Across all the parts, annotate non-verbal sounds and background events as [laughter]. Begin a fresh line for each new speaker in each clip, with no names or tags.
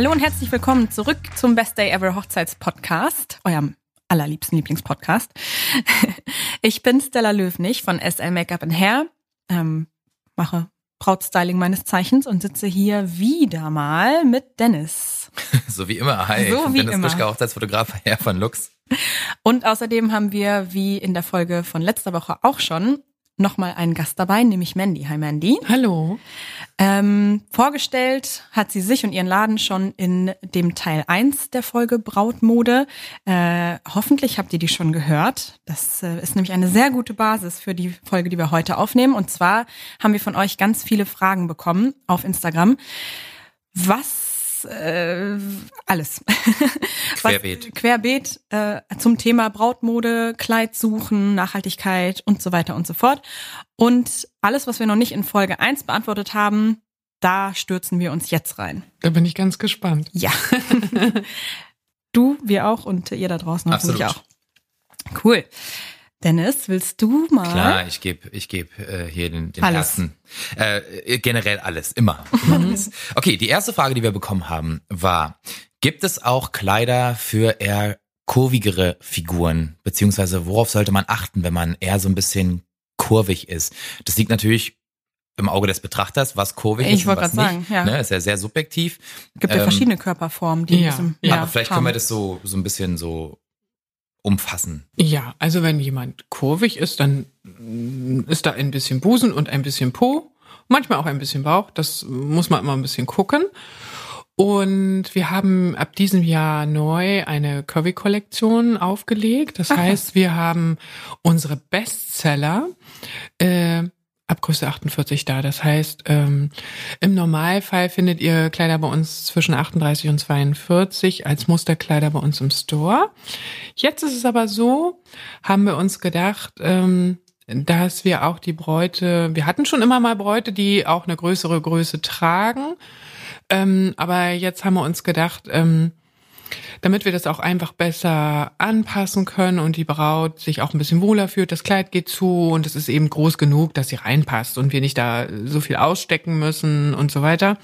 Hallo und herzlich willkommen zurück zum Best Day Ever Hochzeitspodcast, eurem allerliebsten Lieblingspodcast. [laughs] Ich bin Stella Löwnig von SL Makeup and Hair, ähm, mache Brautstyling meines Zeichens und sitze hier wieder mal mit Dennis. [laughs]
So wie immer. Hi,
So
ich bin Dennis
immer.
Hochzeitsfotograf Herr von Lux.
Und außerdem haben wir, wie in der Folge von letzter Woche auch schon, nochmal einen Gast dabei, nämlich Mandy. Hi Mandy.
Hallo.
Ähm, vorgestellt hat sie sich und ihren Laden schon in dem Teil 1 der Folge Brautmode. Äh, hoffentlich habt ihr die schon gehört. Das äh, ist nämlich eine sehr gute Basis für die Folge, die wir heute aufnehmen. Und zwar haben wir von euch ganz viele Fragen bekommen auf Instagram. Was äh, alles. [laughs]
Querbeet.
Was, querbeet äh, zum Thema Brautmode, Kleid suchen, Nachhaltigkeit und so weiter und so fort. Und alles, was wir noch nicht in Folge 1 beantwortet haben, da stürzen wir uns jetzt rein.
Da bin ich ganz gespannt.
Ja. [laughs] du, wir auch und ihr da draußen hoffentlich auch. Cool. Dennis, willst du mal?
Klar, ich gebe ich geb, äh, hier den, den
Alles.
ersten. Äh, generell alles, immer. immer alles. Okay, die erste Frage, die wir bekommen haben, war, gibt es auch Kleider für eher kurvigere Figuren? Beziehungsweise worauf sollte man achten, wenn man eher so ein bisschen kurvig ist? Das liegt natürlich im Auge des Betrachters, was kurvig
Ich
ist und
wollte
nicht.
sagen, ja.
Ne, ist ja sehr subjektiv.
Gibt ja
Ähm,
verschiedene Körperformen, die
ja,
diesem,
ja,
aber vielleicht können wir
haben.
das so, so ein bisschen so umfassen.
Ja, also wenn jemand kurvig ist, dann ist da ein bisschen Busen und ein bisschen Po, manchmal auch ein bisschen Bauch. Das muss man immer ein bisschen gucken. Und wir haben ab diesem Jahr neu eine Curvy-Kollektion aufgelegt. Das heißt, wir haben unsere Bestseller äh, ab Größe 48 da. Das heißt, ähm, im Normalfall findet ihr Kleider bei uns zwischen 38 und 42 als Musterkleider bei uns im Store. Jetzt ist es aber so, haben wir uns gedacht, ähm, dass wir auch die Bräute, wir hatten schon immer mal Bräute, die auch eine größere Größe tragen. Ähm, aber jetzt haben wir uns gedacht, ähm, damit wir das auch einfach besser anpassen können und die Braut sich auch ein bisschen wohler fühlt. Das Kleid geht zu und es ist eben groß genug, dass sie reinpasst und wir nicht da so viel ausstecken müssen und so weiter.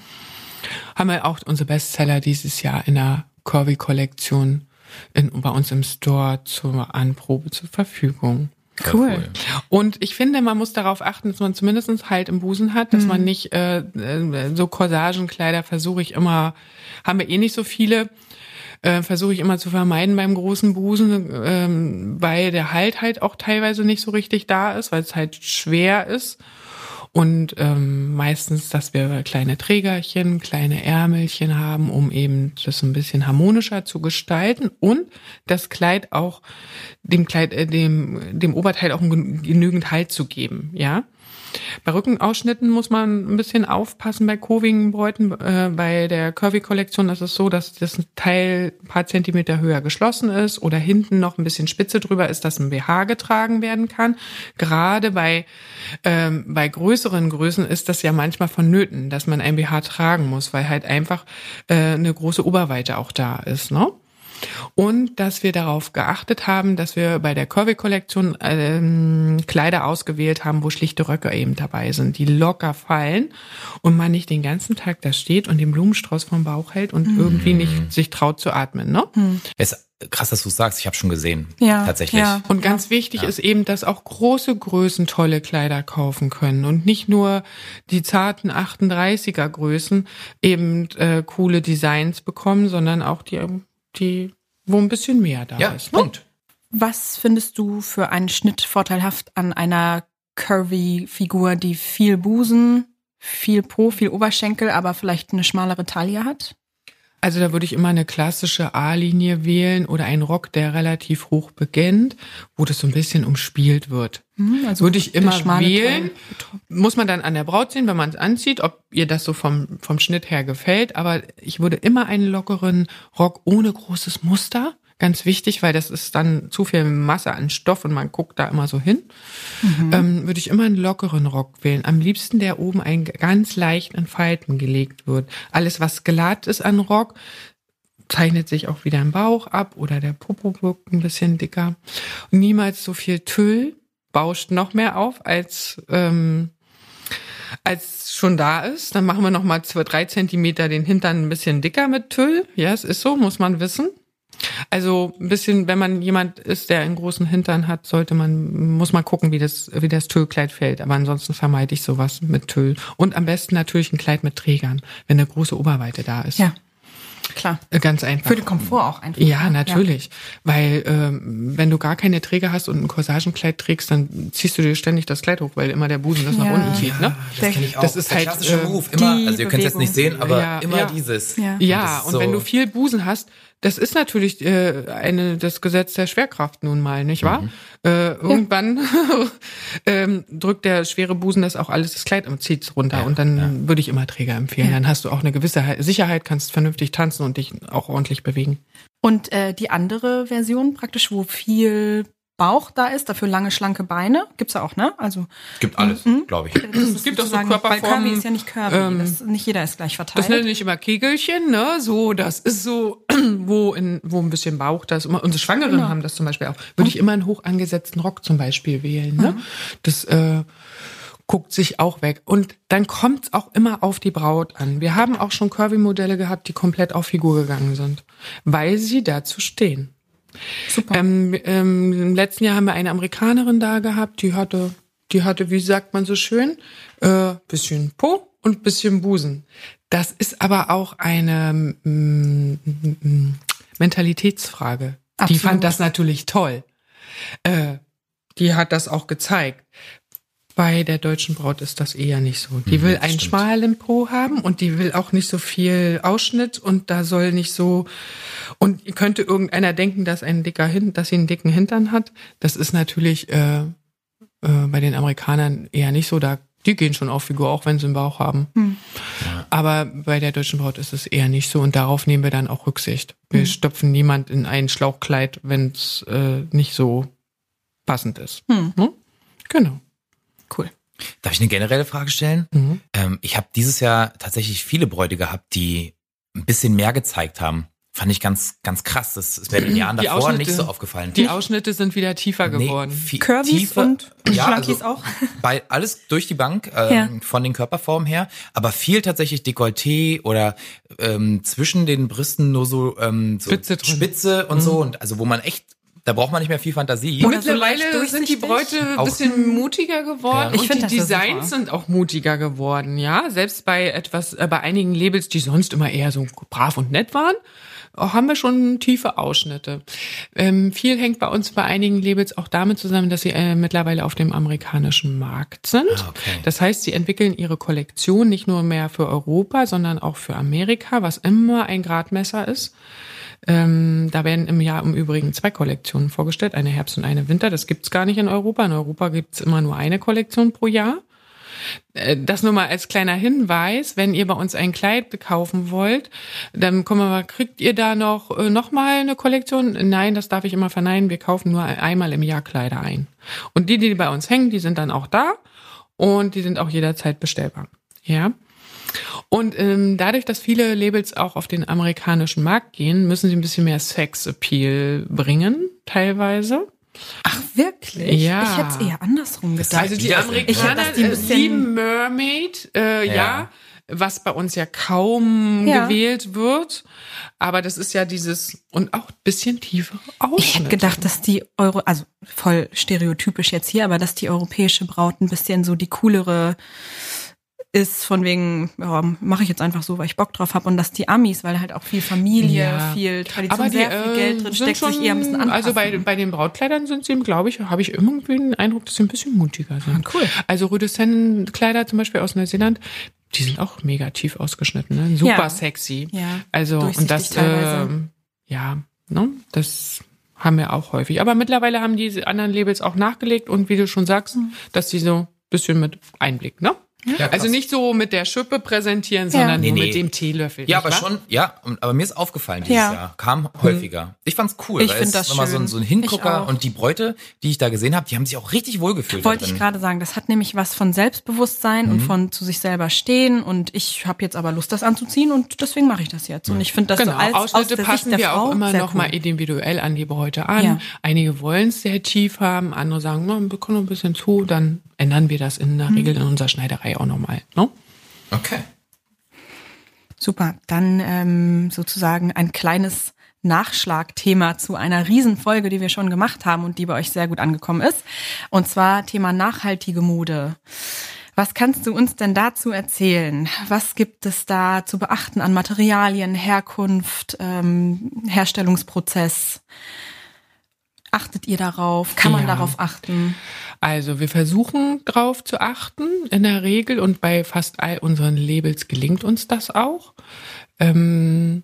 Haben wir auch unsere Bestseller dieses Jahr in der Corby-Kollektion in, bei uns im Store zur Anprobe zur Verfügung.
Sehr
Cool.
Und ich finde, man muss darauf achten, dass man zumindest Halt im Busen hat, dass man nicht äh, äh, so Corsagenkleider versuche ich immer, haben wir eh nicht so viele, äh, versuche ich immer zu vermeiden beim großen Busen, ähm, weil der Halt halt auch teilweise nicht so richtig da ist, weil es halt schwer ist. Und ähm, meistens, dass wir kleine Trägerchen, kleine Ärmelchen haben, um eben das ein bisschen harmonischer zu gestalten und das Kleid auch dem Kleid, äh, dem dem Oberteil auch gen- genügend Halt zu geben, ja. Bei Rückenausschnitten muss man ein bisschen aufpassen bei kurvigen Bräuten. Äh, bei der Curvy-Kollektion ist es so, dass das Teil ein paar Zentimeter höher geschlossen ist oder hinten noch ein bisschen Spitze drüber ist, dass ein BH getragen werden kann. Gerade bei, ähm, bei größeren Größen ist das ja manchmal vonnöten, dass man ein BH tragen muss, weil halt einfach äh, eine große Oberweite auch da ist. Ne? Und dass wir darauf geachtet haben, dass wir bei der Curvy-Kollektion ähm, Kleider ausgewählt haben, wo schlichte Röcke eben dabei sind, die locker fallen und man nicht den ganzen Tag da steht und den Blumenstrauß vom Bauch hält und irgendwie nicht sich traut zu atmen. Ne?
Ist krass, dass du es sagst. Ich habe schon gesehen.
Ja,
Tatsächlich.
ja.
Und ganz wichtig ist eben, dass auch große Größen tolle Kleider kaufen können und nicht nur die zarten 38er Größen eben äh, coole Designs bekommen, sondern auch die, die wo ein bisschen mehr da
Ja,
ist. ne?
Punkt.
Was findest du für einen Schnitt vorteilhaft an einer Curvy-Figur, die viel Busen, viel Po, viel Oberschenkel, aber vielleicht eine schmalere Taille hat?
Also da würde ich immer eine klassische A-Linie wählen oder einen Rock, der relativ hoch beginnt, wo das so ein bisschen umspielt wird.
Hm, Also
würde ich immer wählen.
Teil.
Muss man dann an der Braut sehen, wenn man es anzieht, ob ihr das so vom, vom Schnitt her gefällt. Aber ich würde immer einen lockeren Rock ohne großes Muster. Ganz wichtig, weil das ist dann zu viel Masse an Stoff und man guckt da immer so hin. Ähm, würde ich immer einen lockeren Rock wählen. Am liebsten, der oben ein ganz leicht in Falten gelegt wird. Alles, was glatt ist an Rock, zeichnet sich auch wieder im Bauch ab oder der Popo wirkt ein bisschen dicker. Und niemals so viel Tüll bauscht noch mehr auf als ähm, als schon da ist. Dann machen wir noch mal zwei, drei Zentimeter den Hintern ein bisschen dicker mit Tüll. Ja, es ist so, muss man wissen. Also ein bisschen, wenn man jemand ist, der einen großen Hintern hat, sollte man, muss man gucken, wie das, wie das Tüllkleid fällt. Aber ansonsten vermeide ich sowas mit Tüll. Und am besten natürlich ein Kleid mit Trägern, wenn eine große Oberweite da ist.
Ja. Klar.
Äh, Ganz einfach.
Für den Komfort auch einfach.
Ja, natürlich. Weil ähm, wenn du gar keine Träger hast und ein Corsagenkleid trägst, dann ziehst du dir ständig das Kleid hoch, weil immer der Busen das nach
Ja.
unten zieht. Ne?
Das kenne ich auch.
Das ist
Der
halt,
klassische
äh,
Move. Immer, also ihr könnt es jetzt nicht sehen, aber
Ja,
immer
ja.
dieses.
Ja.
Ja, und
so-
wenn du viel Busen hast, das ist natürlich äh, eine das Gesetz der Schwerkraft nun mal, nicht wahr?
Mhm.
Äh, irgendwann [laughs] ähm, drückt der schwere Busen das auch alles das Kleid und zieht's runter und dann würde ich immer Träger empfehlen.
Ja.
Dann hast du auch eine gewisse He- Sicherheit, kannst vernünftig tanzen und dich auch ordentlich bewegen.
Und äh, die andere Version praktisch, wo viel Bauch da ist, dafür lange, schlanke Beine, gibt's ja auch, ne? Also
Gibt alles,
Mhm.
glaube ich.
das
Es gibt auch so
sozusagen- Weil
Körperformen,
Curvy ist ja nicht curvy.
ähm,
das, nicht jeder ist gleich
Das
verteilt.
nenne ich immer Kegelchen, ne? So, das ist so, [clears throat] wo in, wo ein bisschen Bauch da ist. Immer- Unsere Schwangeren
Genau.
haben das zum Beispiel auch. Würde ich immer einen hoch angesetzten Rock zum Beispiel wählen, ne? Das äh, guckt sich auch weg. Und dann kommt's auch immer auf die Braut an. Wir haben auch schon Curvy-Modelle gehabt, die komplett auf Figur gegangen sind, weil sie dazu stehen.
Super.
Ähm, ähm, Im letzten Jahr haben wir eine Amerikanerin da gehabt, die hatte, die hatte, wie sagt man so schön, äh, bisschen Po und bisschen Busen. Das ist aber auch eine mm, mm, Mentalitätsfrage. Die
Absolut.
fand das natürlich toll. Äh, die hat das auch gezeigt. Bei der deutschen Braut ist das eher nicht so. Die
Mhm,
will einen
stimmt.
schmalen Po haben und die will auch nicht so viel Ausschnitt und da soll nicht so und könnte irgendeiner denken, dass ein dicker Hin dass sie einen dicken Hintern hat. Das ist natürlich äh, äh, bei den Amerikanern eher nicht so. Da die gehen schon auf Figur, auch wenn sie einen Bauch haben. Aber bei der deutschen Braut ist es eher nicht so und darauf nehmen wir dann auch Rücksicht. Wir stopfen niemand in ein Schlauchkleid, wenn es äh, nicht so passend ist.
Hm.
Hm? Genau.
Cool.
Darf ich eine generelle Frage stellen?
Mhm.
Ähm, ich habe dieses Jahr tatsächlich viele Bräute gehabt, die ein bisschen mehr gezeigt haben. Fand ich ganz, ganz krass. Das ist mir in den Jahren davor nicht so aufgefallen.
Die Ausschnitte sind wieder tiefer geworden.
viel
Curvys
tiefer-
und
ja,
Schlunkies
also
auch. [laughs]
Bei alles durch die Bank ähm,
Ja.
von den Körperformen her, aber viel tatsächlich Dekolleté oder ähm, zwischen den Brüsten nur so, ähm, so
Spitze drin.
Spitze und so und also wo man echt, da braucht man nicht mehr viel Fantasie.
Oder so
Mittlerweile
leicht
sind die. Bräute ein bisschen mutiger geworden
Ja.
Ich
und
find
die Designs
super.
sind auch mutiger geworden, ja. Selbst bei etwas, äh, bei einigen Labels, die sonst immer eher so brav und nett waren, auch haben wir schon tiefe Ausschnitte. Ähm, viel hängt bei uns bei einigen Labels auch damit zusammen, dass sie äh, mittlerweile auf dem amerikanischen Markt sind.
Ah, okay.
Das heißt, sie entwickeln ihre Kollektion nicht nur mehr für Europa, sondern auch für Amerika, was immer ein Gradmesser ist. Ähm, da werden im Jahr im Übrigen zwei Kollektionen vorgestellt, eine Herbst- und eine Winter. Das gibt's gar nicht in Europa. In Europa gibt's immer nur eine Kollektion pro Jahr. Äh, Das nur mal als kleiner Hinweis, wenn ihr bei uns ein Kleid kaufen wollt, dann kommen wir mal, kriegt ihr da noch, äh, noch mal eine Kollektion? Nein, das darf ich immer verneinen. Wir kaufen nur einmal im Jahr Kleider ein. Und die, die bei uns hängen, die sind dann auch da und die sind auch jederzeit bestellbar. Ja. Und ähm, dadurch, dass viele Labels auch auf den amerikanischen Markt gehen, müssen sie ein bisschen mehr Sex-Appeal bringen, teilweise.
Ach, wirklich?
Ja.
Ich hätte es eher andersrum gedacht.
Also die Amerikaner
Ich die
lieben Mermaid, äh, ja.
Ja.
was bei uns ja kaum
Ja.
gewählt wird. Aber das ist ja dieses und auch ein bisschen tiefere Ausschnitte.
Ich hätte gedacht, dass die Euro, also voll stereotypisch jetzt hier, aber dass die europäische Braut ein bisschen so die coolere ist, von wegen, ja, mache ich jetzt einfach so, weil ich Bock drauf habe. Und dass die Amis, weil halt auch viel Familie,
Ja.
viel Tradition,
aber die
sehr viel
äh,
Geld drin
sind
steckt,
schon,
sich eher ein bisschen anpassen.
Also bei, bei den Brautkleidern sind sie, glaube ich, habe ich irgendwie den Eindruck, dass sie ein bisschen mutiger sind.
Ah, cool.
Also Rüdescent-Kleider zum Beispiel aus Neuseeland, die sind auch mega tief ausgeschnitten, ne? super
Ja.
sexy.
Ja,
Also und das, ähm, ja, ne, das haben wir auch häufig. Aber mittlerweile haben diese anderen Labels auch nachgelegt und wie du schon sagst,
Mhm.
dass die so ein bisschen mit Einblick, ne?
Ja,
Also nicht so mit der Schippe präsentieren, sondern
Nee,
nur
nee.
mit dem Teelöffel.
Ja, aber
wahr?
schon, ja, aber mir ist aufgefallen dieses
Ja.
Jahr. Kam häufiger. Ich fand's cool,
Ich
weil
find
es
das
nochmal so ein,
schön.
so ein Hingucker und die Bräute, die ich da gesehen habe, die haben sich auch richtig wohlgefühlt.
Wollte ich gerade sagen, das hat nämlich was von Selbstbewusstsein
Mhm.
und von zu sich selber stehen und ich habe jetzt aber Lust, das anzuziehen und deswegen mache ich das jetzt. Und ich finde das
Genau,
so als, aus
Ausschnitte
der
passen
Sicht der
wir
Frau
auch immer
sehr
noch
cool.
mal individuell an die Bräute an.
Ja.
Einige wollen es sehr tief haben, andere sagen, na, wir können noch ein bisschen zu, dann ändern wir das in der Regel in unserer Schneiderei auch nochmal. Ne?
Okay.
Super. Dann ähm, sozusagen ein kleines Nachschlagthema zu einer Riesenfolge, die wir schon gemacht haben und die bei euch sehr gut angekommen ist. Und zwar Thema nachhaltige Mode. Was kannst du uns denn dazu erzählen? Was gibt es da zu beachten an Materialien, Herkunft, ähm, Herstellungsprozess? Achtet ihr darauf? Kann man
Ja.
darauf achten?
Also wir versuchen drauf zu achten in der Regel und bei fast all unseren Labels gelingt uns das auch. Ähm,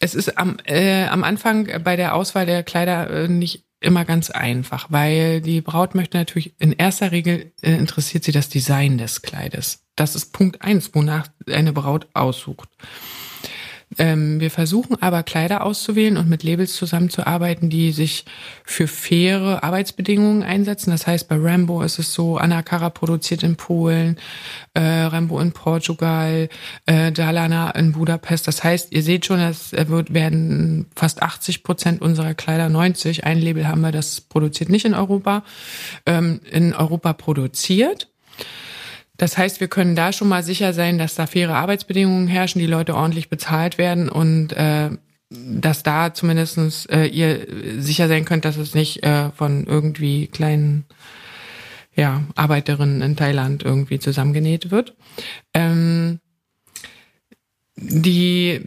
es ist am, äh, am Anfang bei der Auswahl der Kleider äh, nicht immer ganz einfach, weil die Braut möchte natürlich in erster Regel äh, interessiert sie das Design des Kleides. Das ist Punkt eins, wonach eine Braut aussucht. Ähm, wir versuchen aber Kleider auszuwählen und mit Labels zusammenzuarbeiten, die sich für faire Arbeitsbedingungen einsetzen. Das heißt, bei Rambo ist es so, Anna Cara produziert in Polen, äh, Rambo in Portugal, äh, Dalana in Budapest. Das heißt, ihr seht schon, es wird, werden fast 80 Prozent unserer Kleider, 90, ein Label haben wir, das produziert nicht in Europa, ähm, in Europa produziert. Das heißt, wir können da schon mal sicher sein, dass da faire Arbeitsbedingungen herrschen, die Leute ordentlich bezahlt werden und äh, dass da zumindestens äh, ihr sicher sein könnt, dass es nicht äh, von irgendwie kleinen ja, Arbeiterinnen in Thailand irgendwie zusammengenäht wird. Ähm, die,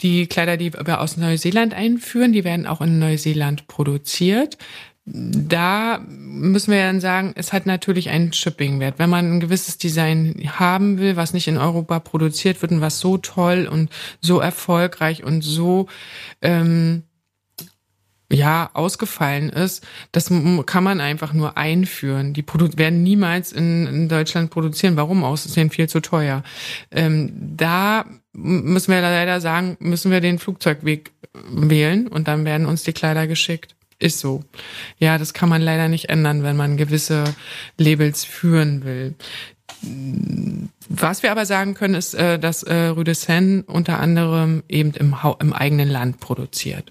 die Kleider, die wir aus Neuseeland einführen, die werden auch in Neuseeland produziert. Da müssen wir dann sagen, es hat natürlich einen Shipping-Wert. Wenn man ein gewisses Design haben will, was nicht in Europa produziert wird und was so toll und so erfolgreich und so ähm, ja ausgefallen ist, das kann man einfach nur einführen. Die produ werden niemals in, in Deutschland produzieren. Warum aus? Ist denen viel zu teuer. Ähm, da müssen wir leider sagen, müssen wir den Flugzeugweg wählen und dann werden uns die Kleider geschickt. Ist so. Ja, das kann man leider nicht ändern, wenn man gewisse Labels führen will. Was wir aber sagen können, ist, äh, dass Rue de Seine unter anderem eben im, im eigenen Land produziert.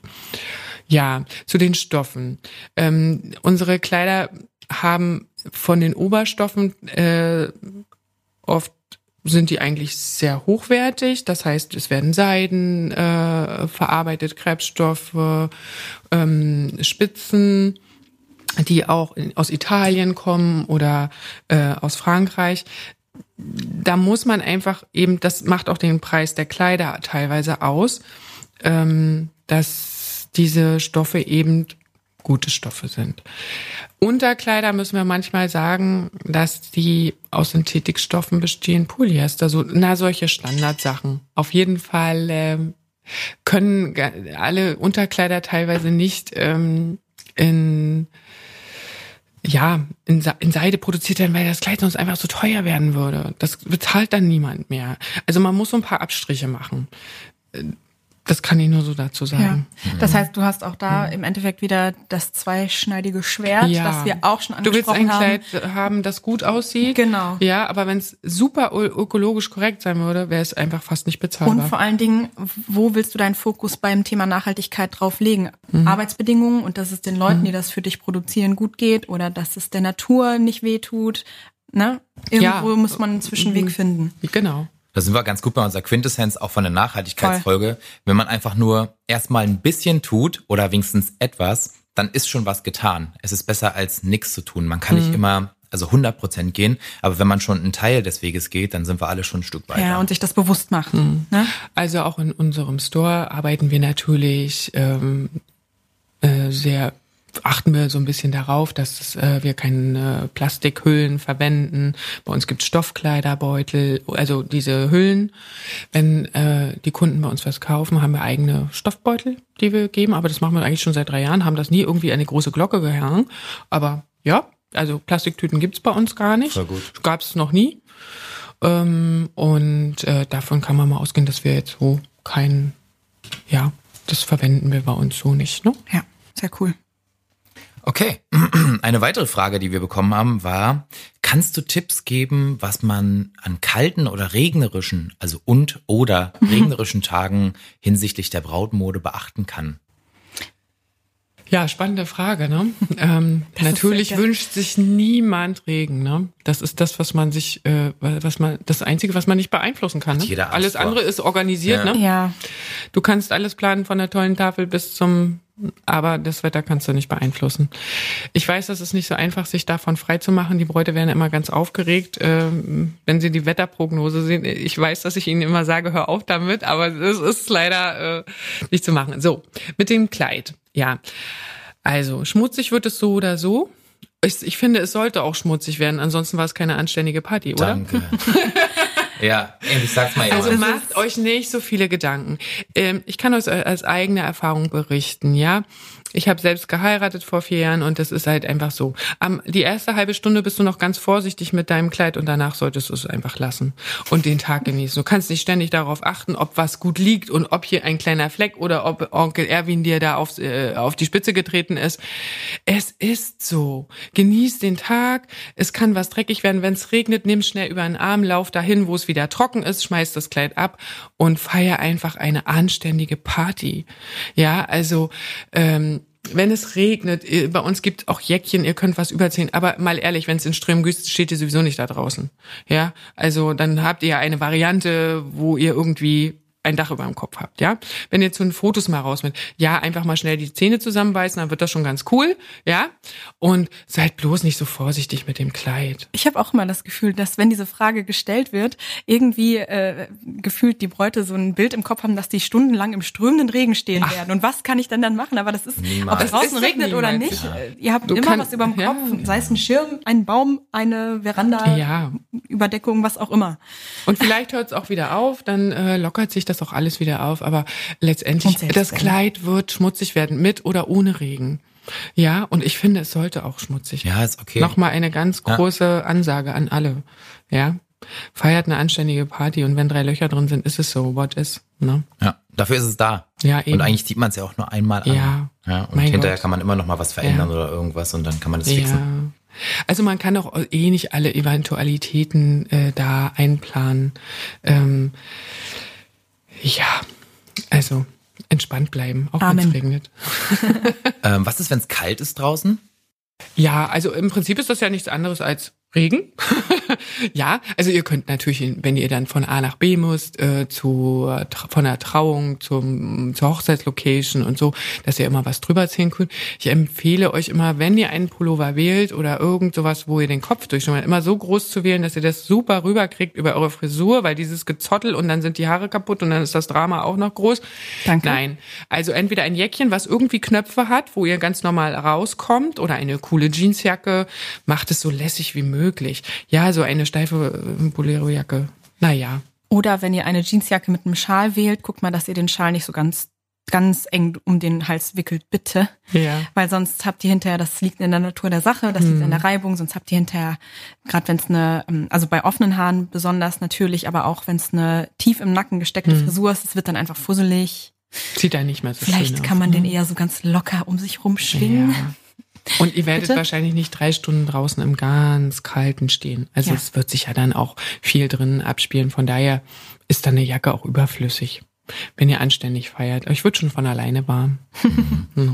Ja, zu den Stoffen. Ähm, unsere Kleider haben von den Oberstoffen äh, oft sind die eigentlich sehr hochwertig. Das heißt, es werden Seiden äh, verarbeitet, Krebsstoffe, ähm, Spitzen, die auch in, aus Italien kommen oder äh, aus Frankreich. Da muss man einfach eben, das macht auch den Preis der Kleider teilweise aus, ähm, dass diese Stoffe eben gute Stoffe sind. Unterkleider müssen wir manchmal sagen, dass die aus Synthetikstoffen bestehen, Polyester, so, na, solche Standardsachen. Auf jeden Fall ähm, können alle Unterkleider teilweise nicht ähm, in ja, in, in Seide produziert werden, weil das Kleid sonst einfach so teuer werden würde. Das bezahlt dann niemand mehr. Also man muss so ein paar Abstriche machen. Das kann ich nur so dazu
Ja.
sagen.
Das heißt, du hast auch da im Endeffekt wieder das zweischneidige Schwert, das wir auch schon
Du willst
angesprochen
ein
haben.
Kleid haben, das gut aussieht.
Genau.
Ja, aber wenn es super ökologisch korrekt sein würde, wäre es einfach fast nicht
Und
bezahlbar.
vor allen Dingen, wo willst du deinen Fokus beim Thema Nachhaltigkeit drauf legen?
Mhm.
Arbeitsbedingungen und dass es den Leuten, die das für dich produzieren, gut geht oder dass es der Natur nicht wehtut. Ne? Irgendwo
Ja.
muss man einen Zwischenweg finden.
genau.
Da sind wir ganz gut bei unserer Quintessenz auch von der Nachhaltigkeitsfolge. Wenn man einfach nur erstmal ein bisschen tut oder wenigstens etwas, dann ist schon was getan. Es ist besser als nichts zu tun. Man kann
Mhm.
nicht immer also 100 Prozent gehen, aber wenn man schon einen Teil des Weges geht, dann sind wir alle schon ein Stück weiter.
Ja, und sich das bewusst macht.
Mhm.
Ne?
Also auch in unserem Store arbeiten wir natürlich ähm, äh, sehr achten wir so ein bisschen darauf, dass äh, wir keine Plastikhüllen verwenden. Bei uns gibt Stoffkleiderbeutel, also diese Hüllen. Wenn äh, die Kunden bei uns was kaufen, haben wir eigene Stoffbeutel, die wir geben. Aber das machen wir eigentlich schon seit drei Jahren, haben das nie irgendwie eine große Glocke gehangen. Aber ja, also Plastiktüten gibt's bei uns gar nicht. Gab es noch nie. Ähm, und äh, davon kann man mal ausgehen, dass wir jetzt so kein, ja, das verwenden wir bei uns so nicht. Ne?
Ja, sehr cool.
Okay, [clears throat] eine weitere Frage, die wir bekommen haben, war, kannst du Tipps geben, was man an kalten oder regnerischen, also und oder regnerischen Tagen hinsichtlich der Brautmode beachten kann?
Ja, spannende Frage. Ne? [laughs] Ähm, natürlich wünscht sich niemand Regen. Ne? Das ist das, was man sich, äh, was man, das Einzige, was man nicht beeinflussen kann. Ne?
jeder
Alles andere ist organisiert.
Ja.
Ne?
Ja,
Du kannst alles planen von der tollen Tafel bis zum, aber das Wetter kannst du nicht beeinflussen. Ich weiß, das ist nicht so einfach, sich davon frei zu machen. Die Bräute werden immer ganz aufgeregt, ähm, wenn sie die Wetterprognose sehen. Ich weiß, dass ich ihnen immer sage, hör auf damit, aber es ist leider äh, nicht zu machen. So, mit dem Kleid. Ja, also schmutzig wird es so oder so. Ich, ich finde, es sollte auch schmutzig werden, ansonsten war es keine anständige Party, oder?
Danke. [laughs] ja, endlich sag's mal
Also
jemand.
macht euch nicht so viele Gedanken. Ähm, ich kann euch als eigene Erfahrung berichten, ja. Ich habe selbst geheiratet vor vier Jahren und das ist halt einfach so. Am, die erste halbe Stunde bist du noch ganz vorsichtig mit deinem Kleid und danach solltest du es einfach lassen und den Tag genießen. Du kannst nicht ständig darauf achten, ob was gut liegt und ob hier ein kleiner Fleck oder ob Onkel Erwin dir da auf, äh, auf die Spitze getreten ist. Es ist so. Genieß den Tag. Es kann was dreckig werden. Wenn es regnet, nimm schnell über den Arm, lauf dahin, wo es wieder trocken ist, schmeiß das Kleid ab und feier einfach eine anständige Party. Ja, also ähm, wenn es regnet, äh, bei uns gibt auch Jäckchen, ihr könnt was überziehen, aber mal ehrlich, wenn es in Strömen güsst, steht ihr sowieso nicht da draußen. Ja, also dann habt ihr eine Variante, wo ihr irgendwie ein Dach über dem Kopf habt, ja. Wenn ihr zu den Fotos mal raus mit, ja, einfach mal schnell die Zähne zusammenbeißen, dann wird das schon ganz cool, ja. Und seid bloß nicht so vorsichtig mit dem Kleid.
ich habe auch immer das Gefühl, dass wenn diese Frage gestellt wird, irgendwie äh, gefühlt die Bräute so ein Bild im Kopf haben, dass die stundenlang im strömenden Regen stehen werden. Und was kann ich denn dann machen? Aber das ist,
Niemals.
ob es draußen regnet oder nicht, äh, ihr habt
Du
immer
kann-
was über dem
ja.
Kopf, sei es ein Schirm, ein Baum, eine Veranda,
Ja.
Überdeckung, was auch immer.
Und vielleicht hört es auch wieder auf, dann äh, lockert sich das auch alles wieder auf. Aber letztendlich, das. Kleid wird schmutzig werden, mit oder ohne Regen. Ja, und ich finde, es sollte auch schmutzig
Ja, ist okay.
Nochmal eine ganz
Ja.
große Ansage an alle. Ja. Feiert eine anständige Party und wenn drei Löcher drin sind, ist es so, what is, ne?
Ja, dafür ist es da.
Ja, eben.
Und eigentlich zieht man es ja auch nur einmal an.
Ja.
ja und
Mein
hinterher
Gott.
kann man immer noch mal was verändern
Ja.
oder irgendwas und dann kann man das
Ja.
fixen.
Also man kann auch eh nicht alle Eventualitäten äh, da einplanen. Ähm, ja, also entspannt bleiben, auch wenn es regnet. [laughs]
Ähm, was ist, wenn es kalt ist draußen?
Ja, also im Prinzip ist das ja nichts anderes als Regen. [laughs] ja, also ihr könnt natürlich, wenn ihr dann von A nach B müsst, äh, zu, von der Trauung zum, zur Hochzeitslocation und so, dass ihr immer was drüber ziehen könnt. Ich empfehle euch immer, wenn ihr einen Pullover wählt oder irgend sowas, wo ihr den Kopf durchschummelt, immer so groß zu wählen, dass ihr das super rüberkriegt über eure Frisur, weil dieses Gezottel und dann sind die Haare kaputt und dann ist das Drama auch noch groß.
Danke.
Nein, also entweder ein Jäckchen, was irgendwie Knöpfe hat, wo ihr ganz normal rauskommt, oder eine coole Jeansjacke, macht es so lässig wie möglich. Ja, so eine steife äh, Bolero-Jacke. Naja.
Oder wenn ihr eine Jeansjacke mit einem Schal wählt, guckt mal, dass ihr den Schal nicht so ganz ganz eng um den Hals wickelt, bitte.
Ja.
Weil sonst habt ihr hinterher, das liegt in der Natur der Sache, das liegt in der Reibung, sonst habt ihr hinterher, gerade wenn es eine, ähm, also bei offenen Haaren besonders natürlich, aber auch wenn es eine tief im Nacken gesteckte Frisur ist, es wird dann einfach fusselig.
Sieht da nicht mehr so schön
Vielleicht
aus.
kann man
ne?
den eher so ganz locker um sich rumschwingen.
Ja. Und ihr werdet
Bitte?
wahrscheinlich nicht drei Stunden draußen im ganz Kalten stehen. Also
Ja.
es wird sich ja dann auch viel drin abspielen. Von daher ist dann eine Jacke auch überflüssig, wenn ihr anständig feiert. Euch wird schon von alleine warm. [laughs]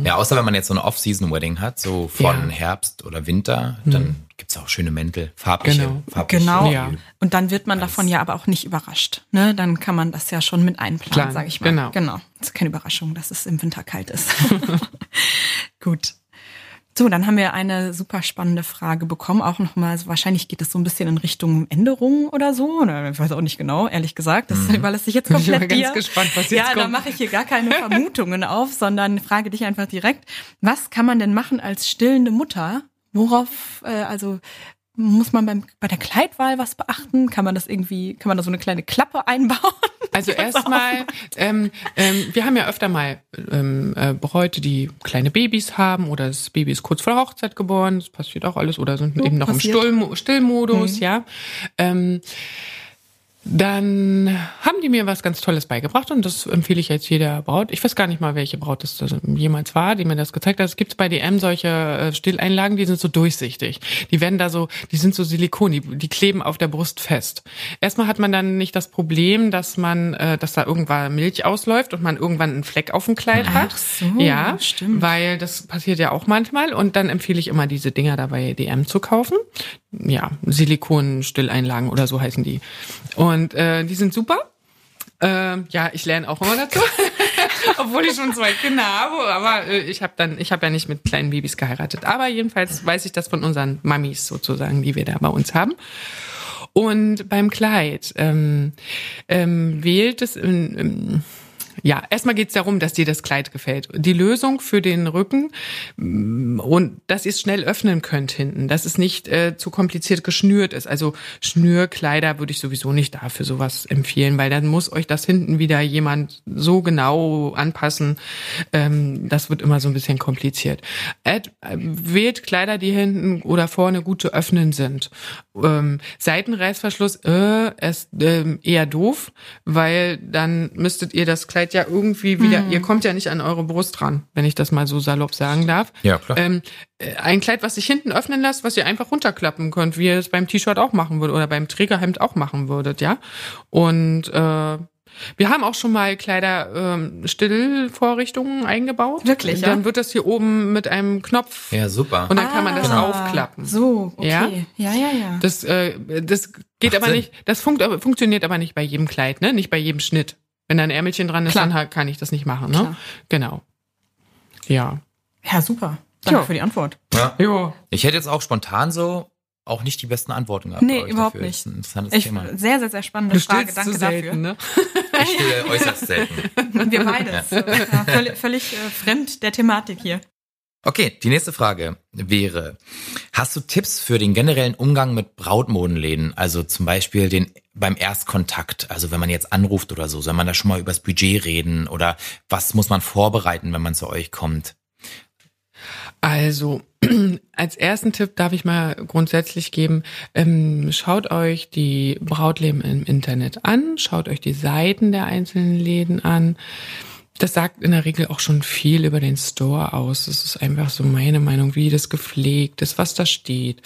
Ja, außer wenn man jetzt so eine Off-Season-Wedding hat, so von
Ja.
Herbst oder Winter, dann gibt's auch schöne Mäntel, farbliche.
Genau.
farbliche
Genau.
Ja.
Und dann wird man davon ja aber auch nicht überrascht. Ne? Dann kann man das ja schon mit einplanen, sage ich mal.
genau.
Genau. Das ist keine Überraschung, dass es im Winter kalt ist. [laughs] [laughs] Gut. So, dann haben wir eine super spannende Frage bekommen. Auch nochmal, also wahrscheinlich geht es so ein bisschen in Richtung Änderungen oder so. Oder ich weiß auch nicht genau, ehrlich gesagt. Das überlasse ich jetzt
Bin ich
komplett
mal ganz
dir.
gespannt, was jetzt
ja, da
kommt.
mache ich hier gar keine [laughs] Vermutungen auf, sondern frage dich einfach direkt. Was kann man denn machen als stillende Mutter? Worauf, äh, also muss man beim, bei der Kleidwahl was beachten? Kann man das irgendwie, kann man da so eine kleine Klappe [laughs] einbauen?
Also erstmal, ähm, ähm, wir haben ja öfter mal ähm, äh, Bräute, die kleine Babys haben oder das Baby ist kurz vor der Hochzeit geboren, das passiert auch alles oder sind
Ja,
eben noch
passiert.
im Stillmo Stillmodus,
Mhm.
ja. Ähm, Dann haben die mir was ganz Tolles beigebracht und das empfehle ich jetzt jeder Braut. Ich weiß gar nicht mal, welche Braut das jemals war, die mir das gezeigt hat. Es gibt bei DM solche äh, Stilleinlagen, die sind so durchsichtig. Die werden da so, die sind so Silikon, die, die kleben auf der Brust fest. Erstmal hat man dann nicht das Problem, dass man, äh, dass da irgendwann Milch ausläuft und man irgendwann einen Fleck auf dem Kleid hat.
Ach so,
ja,
stimmt.
Weil das passiert ja auch manchmal und dann empfehle ich immer diese Dinger da bei DM zu kaufen. Ja, Silikon-Stilleinlagen oder so heißen die. Und äh, die sind super. Äh, ja, ich lerne auch immer dazu. [laughs] Obwohl ich schon zwei Kinder habe, aber äh, ich habe dann, ich habe ja nicht mit kleinen Babys geheiratet. Aber jedenfalls weiß ich das von unseren Mamis sozusagen, die wir da bei uns haben. Und beim Kleid ähm, ähm, wählt es in ja, erstmal geht es darum, dass dir das Kleid gefällt. Die Lösung für den Rücken mm, und dass ihr es schnell öffnen könnt hinten, dass es nicht äh, zu kompliziert geschnürt ist. Also Schnürkleider würde ich sowieso nicht dafür sowas empfehlen, weil dann muss euch das hinten wieder jemand so genau anpassen. Ähm, das wird immer so ein bisschen kompliziert. Äh, wählt Kleider, die hinten oder vorne gut zu öffnen sind. Ähm, Seitenreißverschluss äh, ist ähm, eher doof, weil dann müsstet ihr das Kleid ja irgendwie wieder,
Hm.
ihr kommt ja nicht an eure Brust ran, wenn ich das mal so salopp sagen darf.
Ja, klar.
Ähm, äh, ein Kleid, was sich hinten öffnen lässt, was ihr einfach runterklappen könnt, wie ihr es beim T-Shirt auch machen würdet oder beim Trägerhemd auch machen würdet, ja. Und äh, wir haben auch schon mal Kleider ähm, Stillvorrichtungen eingebaut.
Wirklich, ja?
Dann wird das hier oben mit einem Knopf
Ja, super.
und dann kann man das
Ah,
aufklappen.
So, okay.
Ja?
Ja, ja, ja.
Das, äh, das geht
Macht
aber
Sinn.
nicht, das funkt, funktioniert aber nicht bei jedem Kleid, ne? Nicht bei jedem Schnitt. Wenn da ein Ärmelchen dran ist,
Klar.
dann halt kann ich das nicht machen, ne?
Klar.
Genau. Ja.
Ja, super. Danke
Ja.
für die Antwort.
Ja.
Jo.
Ich hätte jetzt auch spontan so auch nicht die besten Antworten gehabt.
Nee, überhaupt
dafür.
nicht.
Das ist ein interessantes
Ich,
Thema.
sehr, sehr, sehr spannende
Du
Frage. Danke
zu
dafür.
selten, ne? [laughs]
Ich stille äußerst selten.
Und wir beides. Ja, völlig völlig äh, fremd der Thematik hier.
Okay, die nächste Frage wäre, hast du Tipps für den generellen Umgang mit Brautmodenläden? Also zum Beispiel den beim Erstkontakt, also wenn man jetzt anruft oder so, soll man da schon mal übers Budget reden oder was muss man vorbereiten, wenn man zu euch kommt?
Also, [clears throat] als ersten Tipp darf ich mal grundsätzlich geben, ähm, schaut euch die Brautläden im Internet an, schaut euch die Seiten der einzelnen Läden an. Das sagt in der Regel auch schon viel über den Store aus. Das ist einfach so meine Meinung, wie das gepflegt ist, was da steht.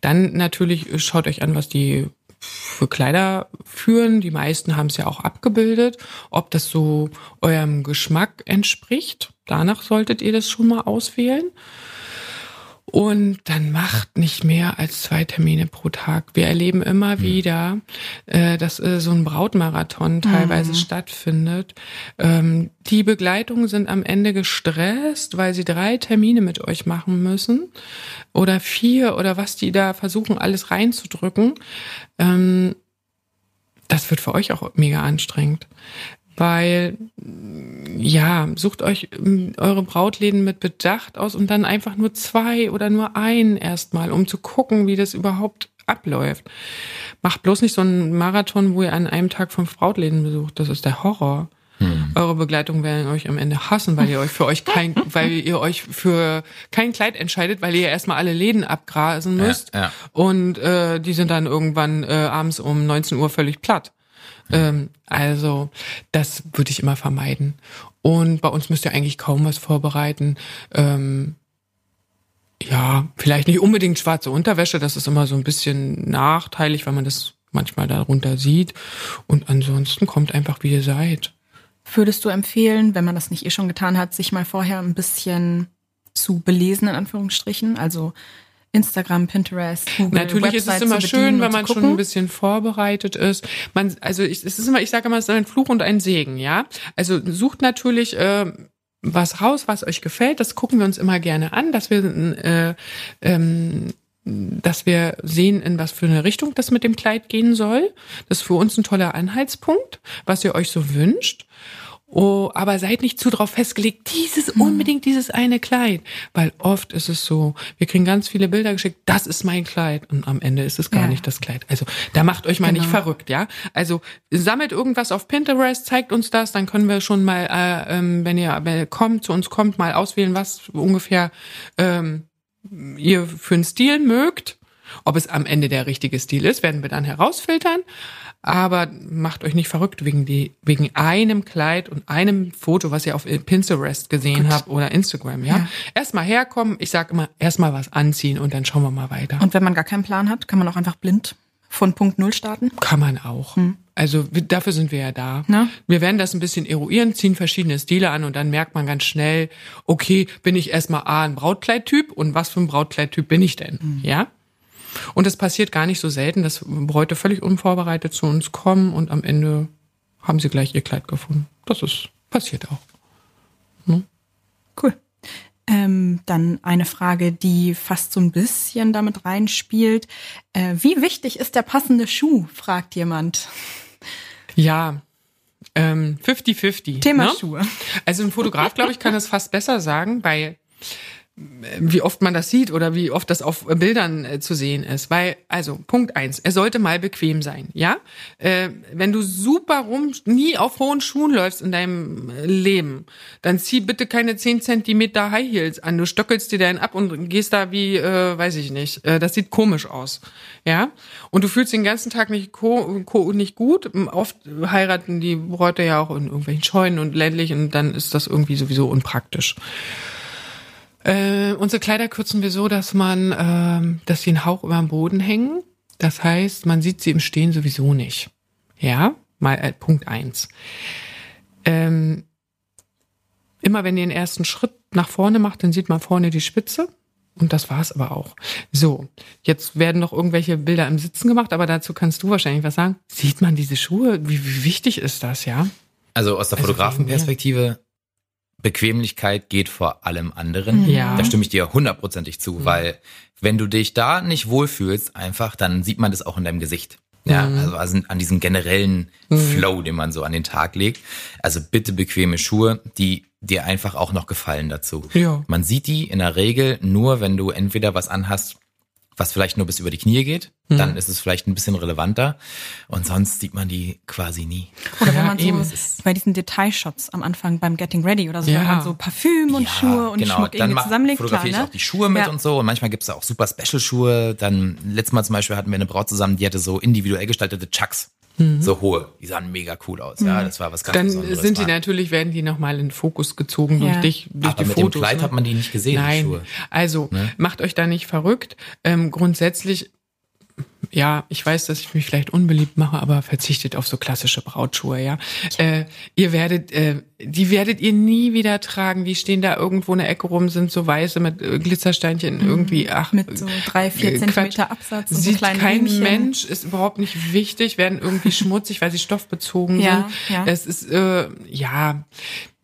Dann natürlich schaut euch an, was die für Kleider führen. Die meisten haben es ja auch abgebildet. Ob das so eurem Geschmack entspricht, danach solltet ihr das schon mal auswählen. Und dann macht nicht mehr als zwei Termine pro Tag. Wir erleben immer wieder, äh, dass äh, so ein Brautmarathon teilweise stattfindet. Ähm, die Begleitungen sind am Ende gestresst, weil sie drei Termine mit euch machen müssen oder vier oder was die da versuchen, alles reinzudrücken. Ähm, das wird für euch auch mega anstrengend. Weil, ja, sucht euch ähm, eure Brautläden mit Bedacht aus und dann einfach nur zwei oder nur einen erstmal, um zu gucken, wie das überhaupt abläuft. Macht bloß nicht so einen Marathon, wo ihr an einem Tag fünf Brautläden besucht. Das ist der Horror. Eure Begleitung werden euch am Ende hassen, weil ihr euch für euch kein, [laughs] weil ihr euch für kein Kleid entscheidet, weil ihr erstmal alle Läden abgrasen müsst.
ja.
Und äh, die sind dann irgendwann äh, abends um 19 Uhr völlig platt. Ähm, also das würde ich immer vermeiden. Und bei uns müsst ihr eigentlich kaum was vorbereiten. Ähm, ja, vielleicht nicht unbedingt schwarze Unterwäsche, das ist immer so ein bisschen nachteilig, weil man das manchmal darunter sieht. Und ansonsten kommt einfach, wie ihr seid.
Würdest du empfehlen, wenn man das nicht eh schon getan hat, sich mal vorher ein bisschen zu belesen, in Anführungsstrichen? Also Instagram, Pinterest, Google,
Natürlich ist es
Website
immer schön, wenn man schon ein bisschen vorbereitet ist. Man, also ich, es ist immer, ich sage immer, es ist ein Fluch und ein Segen, ja. Also sucht natürlich äh, was raus, was euch gefällt. Das gucken wir uns immer gerne an, dass wir äh, ähm, dass wir sehen, in was für eine Richtung das mit dem Kleid gehen soll. Das ist für uns ein toller Anhaltspunkt, was ihr euch so wünscht. Oh, aber seid nicht zu drauf festgelegt, dieses unbedingt dieses eine Kleid, weil oft ist es so, wir kriegen ganz viele Bilder geschickt, das ist mein Kleid und am Ende ist es gar
Ja.
nicht das Kleid. Also da macht euch mal nicht
Genau.
verrückt, ja? Also sammelt irgendwas auf Pinterest, zeigt uns das, dann können wir schon mal, äh, ähm, wenn ihr wenn ihr kommt zu uns kommt, mal auswählen, was ungefähr ähm, ihr für einen Stil mögt. Ob es am Ende der richtige Stil ist, werden wir dann herausfiltern. Aber macht euch nicht verrückt wegen die, wegen einem Kleid und einem Foto, was ihr auf Pinterest gesehen
Gut.
habt oder Instagram, ja.
Ja.
Erstmal herkommen. Ich sag immer, erstmal was anziehen und dann schauen wir mal weiter.
Und wenn man gar keinen Plan hat, kann man auch einfach blind von Punkt Null starten.
Kann man auch. Also wir- dafür sind wir ja da.
Ne?
Wir werden das ein bisschen eruieren, ziehen verschiedene Stile an und dann merkt man ganz schnell, okay, bin ich erstmal A, ein Brautkleidtyp und was für ein Brautkleidtyp bin ich denn? Ja? Und das passiert gar nicht so selten, dass Bräute völlig unvorbereitet zu uns kommen und am Ende haben sie gleich ihr Kleid gefunden. Das ist passiert auch.
Cool. Ähm, dann eine Frage, die fast so ein bisschen damit reinspielt. Äh, wie wichtig ist der passende Schuh? fragt jemand.
Ja. Ähm, 50-50.
Thema
ne?
Schuhe.
Also ein Fotograf, glaube ich, kann das fast besser sagen, weil wie oft man das sieht oder wie oft das auf Bildern äh, zu sehen ist. Weil, also Punkt eins, er sollte mal bequem sein, ja? Äh, wenn du super rum, nie auf hohen Schuhen läufst in deinem äh, Leben, dann zieh bitte keine 10 Zentimeter High Heels an. Du stöckelst dir deinen ab und gehst da wie, äh, weiß ich nicht. Äh, das sieht komisch aus, ja? Und du fühlst den ganzen Tag nicht, nicht gut. Oft heiraten die Bräute ja auch in irgendwelchen Scheunen und ländlich und dann ist das irgendwie sowieso unpraktisch. Äh, unsere Kleider kürzen wir so, dass man, ähm, dass sie einen Hauch über dem Boden hängen. Das heißt, man sieht sie im Stehen sowieso nicht. Ja, mal äh, Punkt eins. Ähm, immer wenn ihr den ersten Schritt nach vorne macht, dann sieht man vorne die Spitze. Und das war's aber auch. So, jetzt werden noch irgendwelche Bilder im Sitzen gemacht, aber dazu kannst du wahrscheinlich was sagen. Sieht man diese Schuhe? Wie, wie wichtig ist das, ja?
Also aus der
Also
Fotografenperspektive, Bequemlichkeit geht vor allem anderen.
Ja.
Da stimme ich dir hundertprozentig zu, weil wenn du dich da nicht wohlfühlst, einfach, dann sieht man das auch in deinem Gesicht. Ja, also, also an diesem generellen Flow, den man so an den Tag legt. Also bitte bequeme Schuhe, die dir einfach auch noch gefallen dazu.
Ja.
Man sieht die in der Regel nur, wenn du entweder was anhast, was vielleicht nur bis über die Knie geht, dann ist es vielleicht ein bisschen relevanter und sonst sieht man die quasi nie.
Oder wenn
Ja,
man so
eben.
bei diesen Detailshots am Anfang beim Getting Ready oder so,
Ja.
wenn man so Parfüm und Schuhe und
genau.
Schmuck
dann
irgendwie zusammenlegt, klar,
fotografiere ich
ne?
auch die Schuhe mit
Ja.
und so. Und manchmal gibt's da auch super Special-Schuhe. Dann, letztes Mal zum Beispiel hatten wir eine Braut zusammen, die hatte so individuell gestaltete Chucks. So hohe. Die sahen mega cool aus. Ja, das war was ganz
Mhm. Dann
Besonderes.
sind die
war.
natürlich, werden die nochmal in den Fokus gezogen durch
Ja.
dich, durch
Aber
die
mit
Fotos.
dem Kleid
ne?
hat man die nicht gesehen, die
Nein,
Schuhe.
also macht euch da nicht verrückt. Ähm, grundsätzlich, ja, ich weiß, dass ich mich vielleicht unbeliebt mache, aber verzichtet auf so klassische Brautschuhe, ja. Äh, ihr werdet, äh, die werdet ihr nie wieder tragen. Die stehen da irgendwo in der Ecke rum, sind so weiße mit äh, Glitzersteinchen irgendwie, ach,
Mhm. Mit so drei, vier
äh,
Zentimeter. Absatz und so
Sieht
kleinen
kein
Riemchen.
Mensch, ist überhaupt nicht wichtig, werden irgendwie [laughs] schmutzig, weil sie stoffbezogen
Ja,
sind.
ja.
Es ist, äh, ja,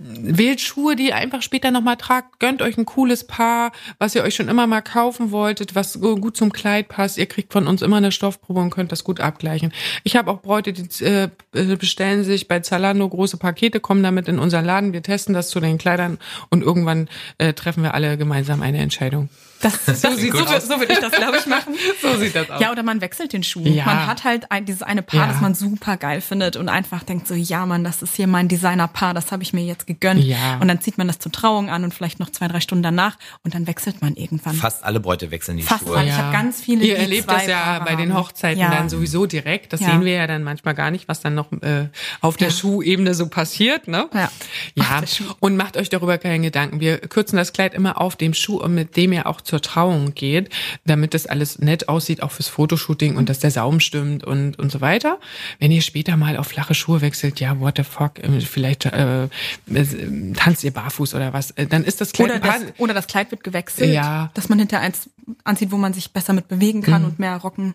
wählt Schuhe, die ihr einfach später nochmal tragt. Gönnt euch ein cooles Paar, was ihr euch schon immer mal kaufen wolltet, was so gut zum Kleid passt. Ihr kriegt von uns immer eine Stoffprobe und könnt das gut abgleichen. Ich habe auch Bräute, die äh, bestellen sich bei Zalando große Pakete, kommen damit in unseren Laden. Wir testen das zu den Kleidern und irgendwann äh, treffen wir alle gemeinsam eine Entscheidung.
Das, [laughs] das, so,
sieht
so, so würde ich das, glaube ich, machen. [laughs]
So sieht das aus.
Ja, oder man wechselt den Schuh.
Ja.
Man hat halt ein, dieses eine Paar,
Ja.
das man super geil findet und einfach denkt so, ja Mann, das ist hier mein Designerpaar, das habe ich mir jetzt gegönnt.
Ja.
Und dann zieht man das zur Trauung an und vielleicht noch zwei, drei Stunden danach und dann wechselt man irgendwann.
Fast alle Bräute wechseln die
Fast
Schuhe.
alle. Ich hab ganz viele,
Ihr erlebt das ja
Paare
bei den. Hochzeiten
Ja.
dann sowieso direkt. Das
Ja.
sehen wir ja dann manchmal gar nicht, was dann noch äh, auf der
Ja.
Schuhebene so passiert. Ne?
Ja.
Ja. Und macht euch darüber keine Gedanken. Wir kürzen das Kleid immer auf dem Schuh, mit dem ihr auch zur Trauung geht, damit das alles nett aussieht, auch fürs Fotoshooting und dass der Saum stimmt und und so weiter. Wenn ihr später mal auf flache Schuhe wechselt, ja, what the fuck, äh, vielleicht äh, äh, tanzt ihr barfuß oder was, äh, dann ist das Kleid
Oder das, oder das Kleid wird gewechselt,
Ja. Mhm.
dass man hinter eins anzieht, wo man sich besser mit bewegen kann und mehr rocken.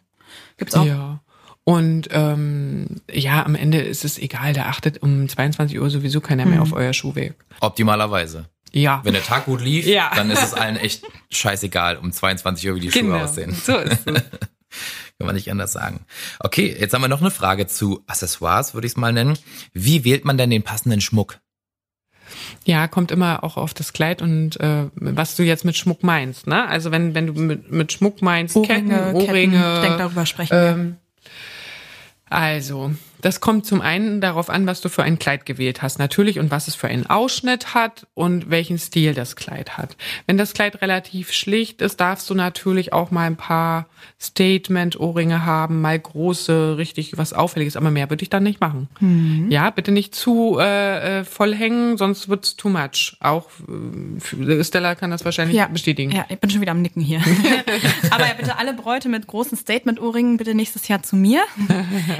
Gibt's auch.
Ja. Und ähm, ja, am Ende ist es egal, da achtet um 22 Uhr sowieso keiner
Mhm.
mehr auf euer Schuhwerk.
Optimalerweise.
Ja.
Wenn der Tag gut lief,
Ja.
dann ist es allen echt scheißegal um 22 Uhr, wie die Schuhe
genau.
aussehen.
So ist es. [laughs]
Kann man nicht anders sagen. Okay, jetzt haben wir noch eine Frage zu Accessoires, würde ich es mal nennen. Wie wählt man denn den passenden Schmuck?
Ja, kommt immer auch auf das Kleid und äh, was du jetzt mit Schmuck meinst. Ne? Also wenn, wenn du mit, mit Schmuck meinst,
Ohrringe,
Ketten, Ohrringe.
Ketten. Ich denke, darüber sprechen wir.
Ähm, also, Das kommt zum einen darauf an, was du für ein Kleid gewählt hast, natürlich, und was es für einen Ausschnitt hat und welchen Stil das Kleid hat. Wenn das Kleid relativ schlicht ist, darfst du natürlich auch mal ein paar Statement-Ohrringe haben, mal große, richtig was Auffälliges, aber mehr würde ich dann nicht machen. Mhm. Ja, bitte nicht zu äh, äh voll hängen, sonst wird's too much. Auch äh, Stella kann das wahrscheinlich ja. bestätigen.
Ja, ich bin schon wieder am Nicken hier. [laughs] aber ja, bitte alle Bräute mit großen Statement-Ohrringen bitte nächstes Jahr zu mir. [laughs]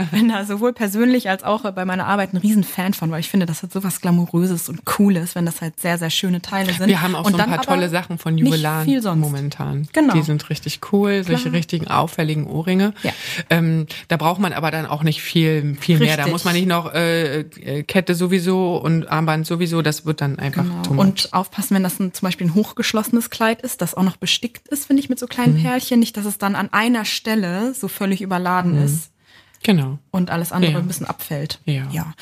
Ich bin da sowohl persönlich als auch bei meiner Arbeit ein Riesenfan von, weil ich finde, das hat sowas Glamouröses und Cooles, wenn das halt sehr, sehr schöne Teile sind.
Wir haben auch
und
so ein paar tolle Sachen von Jubilan momentan. Genau. Die sind richtig cool, solche Klar. richtigen auffälligen Ohrringe. Ja. Ähm, da braucht man aber dann auch nicht viel, viel mehr. Da muss man nicht noch äh, äh, Kette sowieso und Armband sowieso. Das wird dann einfach
genau. Und aufpassen, wenn das ein, zum Beispiel ein hochgeschlossenes Kleid ist, das auch noch bestickt ist, finde ich, mit so kleinen mhm. Perlchen. Nicht, dass es dann an einer Stelle so völlig überladen mhm. ist.
Genau.
Und alles andere ja. ein bisschen abfällt. Ja. ja.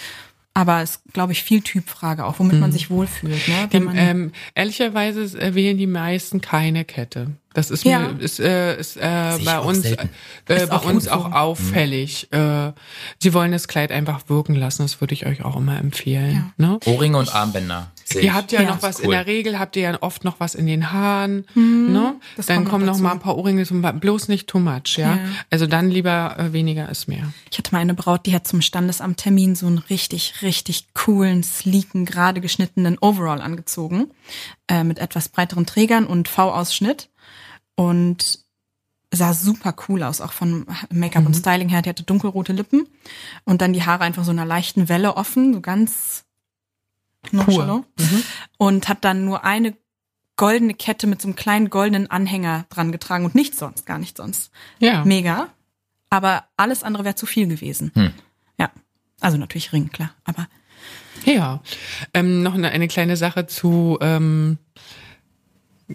Aber es glaube ich viel Typfrage auch, womit mhm. man sich wohlfühlt. Ne?
Wenn man ähm, ehrlicherweise wählen die meisten keine Kette. Das ist ja. mir ist, äh, ist äh, bei uns äh, ist bei uns auch so. auffällig. Mhm. Äh, sie wollen das Kleid einfach wirken lassen. Das würde ich euch auch immer empfehlen. Ja. Ne?
Ohrringe und Armbänder.
Ihr habt ja, ja noch was cool. in der Regel, habt ihr ja oft noch was in den Haaren. Mhm, ne? Dann kommen noch, mal ein paar Ohrringe, bloß nicht too much, ja. ja. Also dann lieber äh, weniger ist mehr.
Ich hatte mal eine Braut, die hat zum Standesamttermin so einen richtig, richtig coolen, sleeken, gerade geschnittenen Overall angezogen. Äh, mit etwas breiteren Trägern und V-Ausschnitt. Und sah super cool aus, auch von Make-up mhm. und Styling her. Die hatte dunkelrote Lippen und dann die Haare einfach so einer leichten Welle offen, so ganz nonchalant. Mhm. Und hat dann nur eine goldene Kette mit so einem kleinen goldenen Anhänger dran getragen und nichts sonst, gar nichts sonst. Ja. Mega. Aber alles andere wäre zu viel gewesen. Hm. Ja. Also natürlich Ring, klar, aber.
Ja. Ähm, noch eine, eine kleine Sache zu ähm,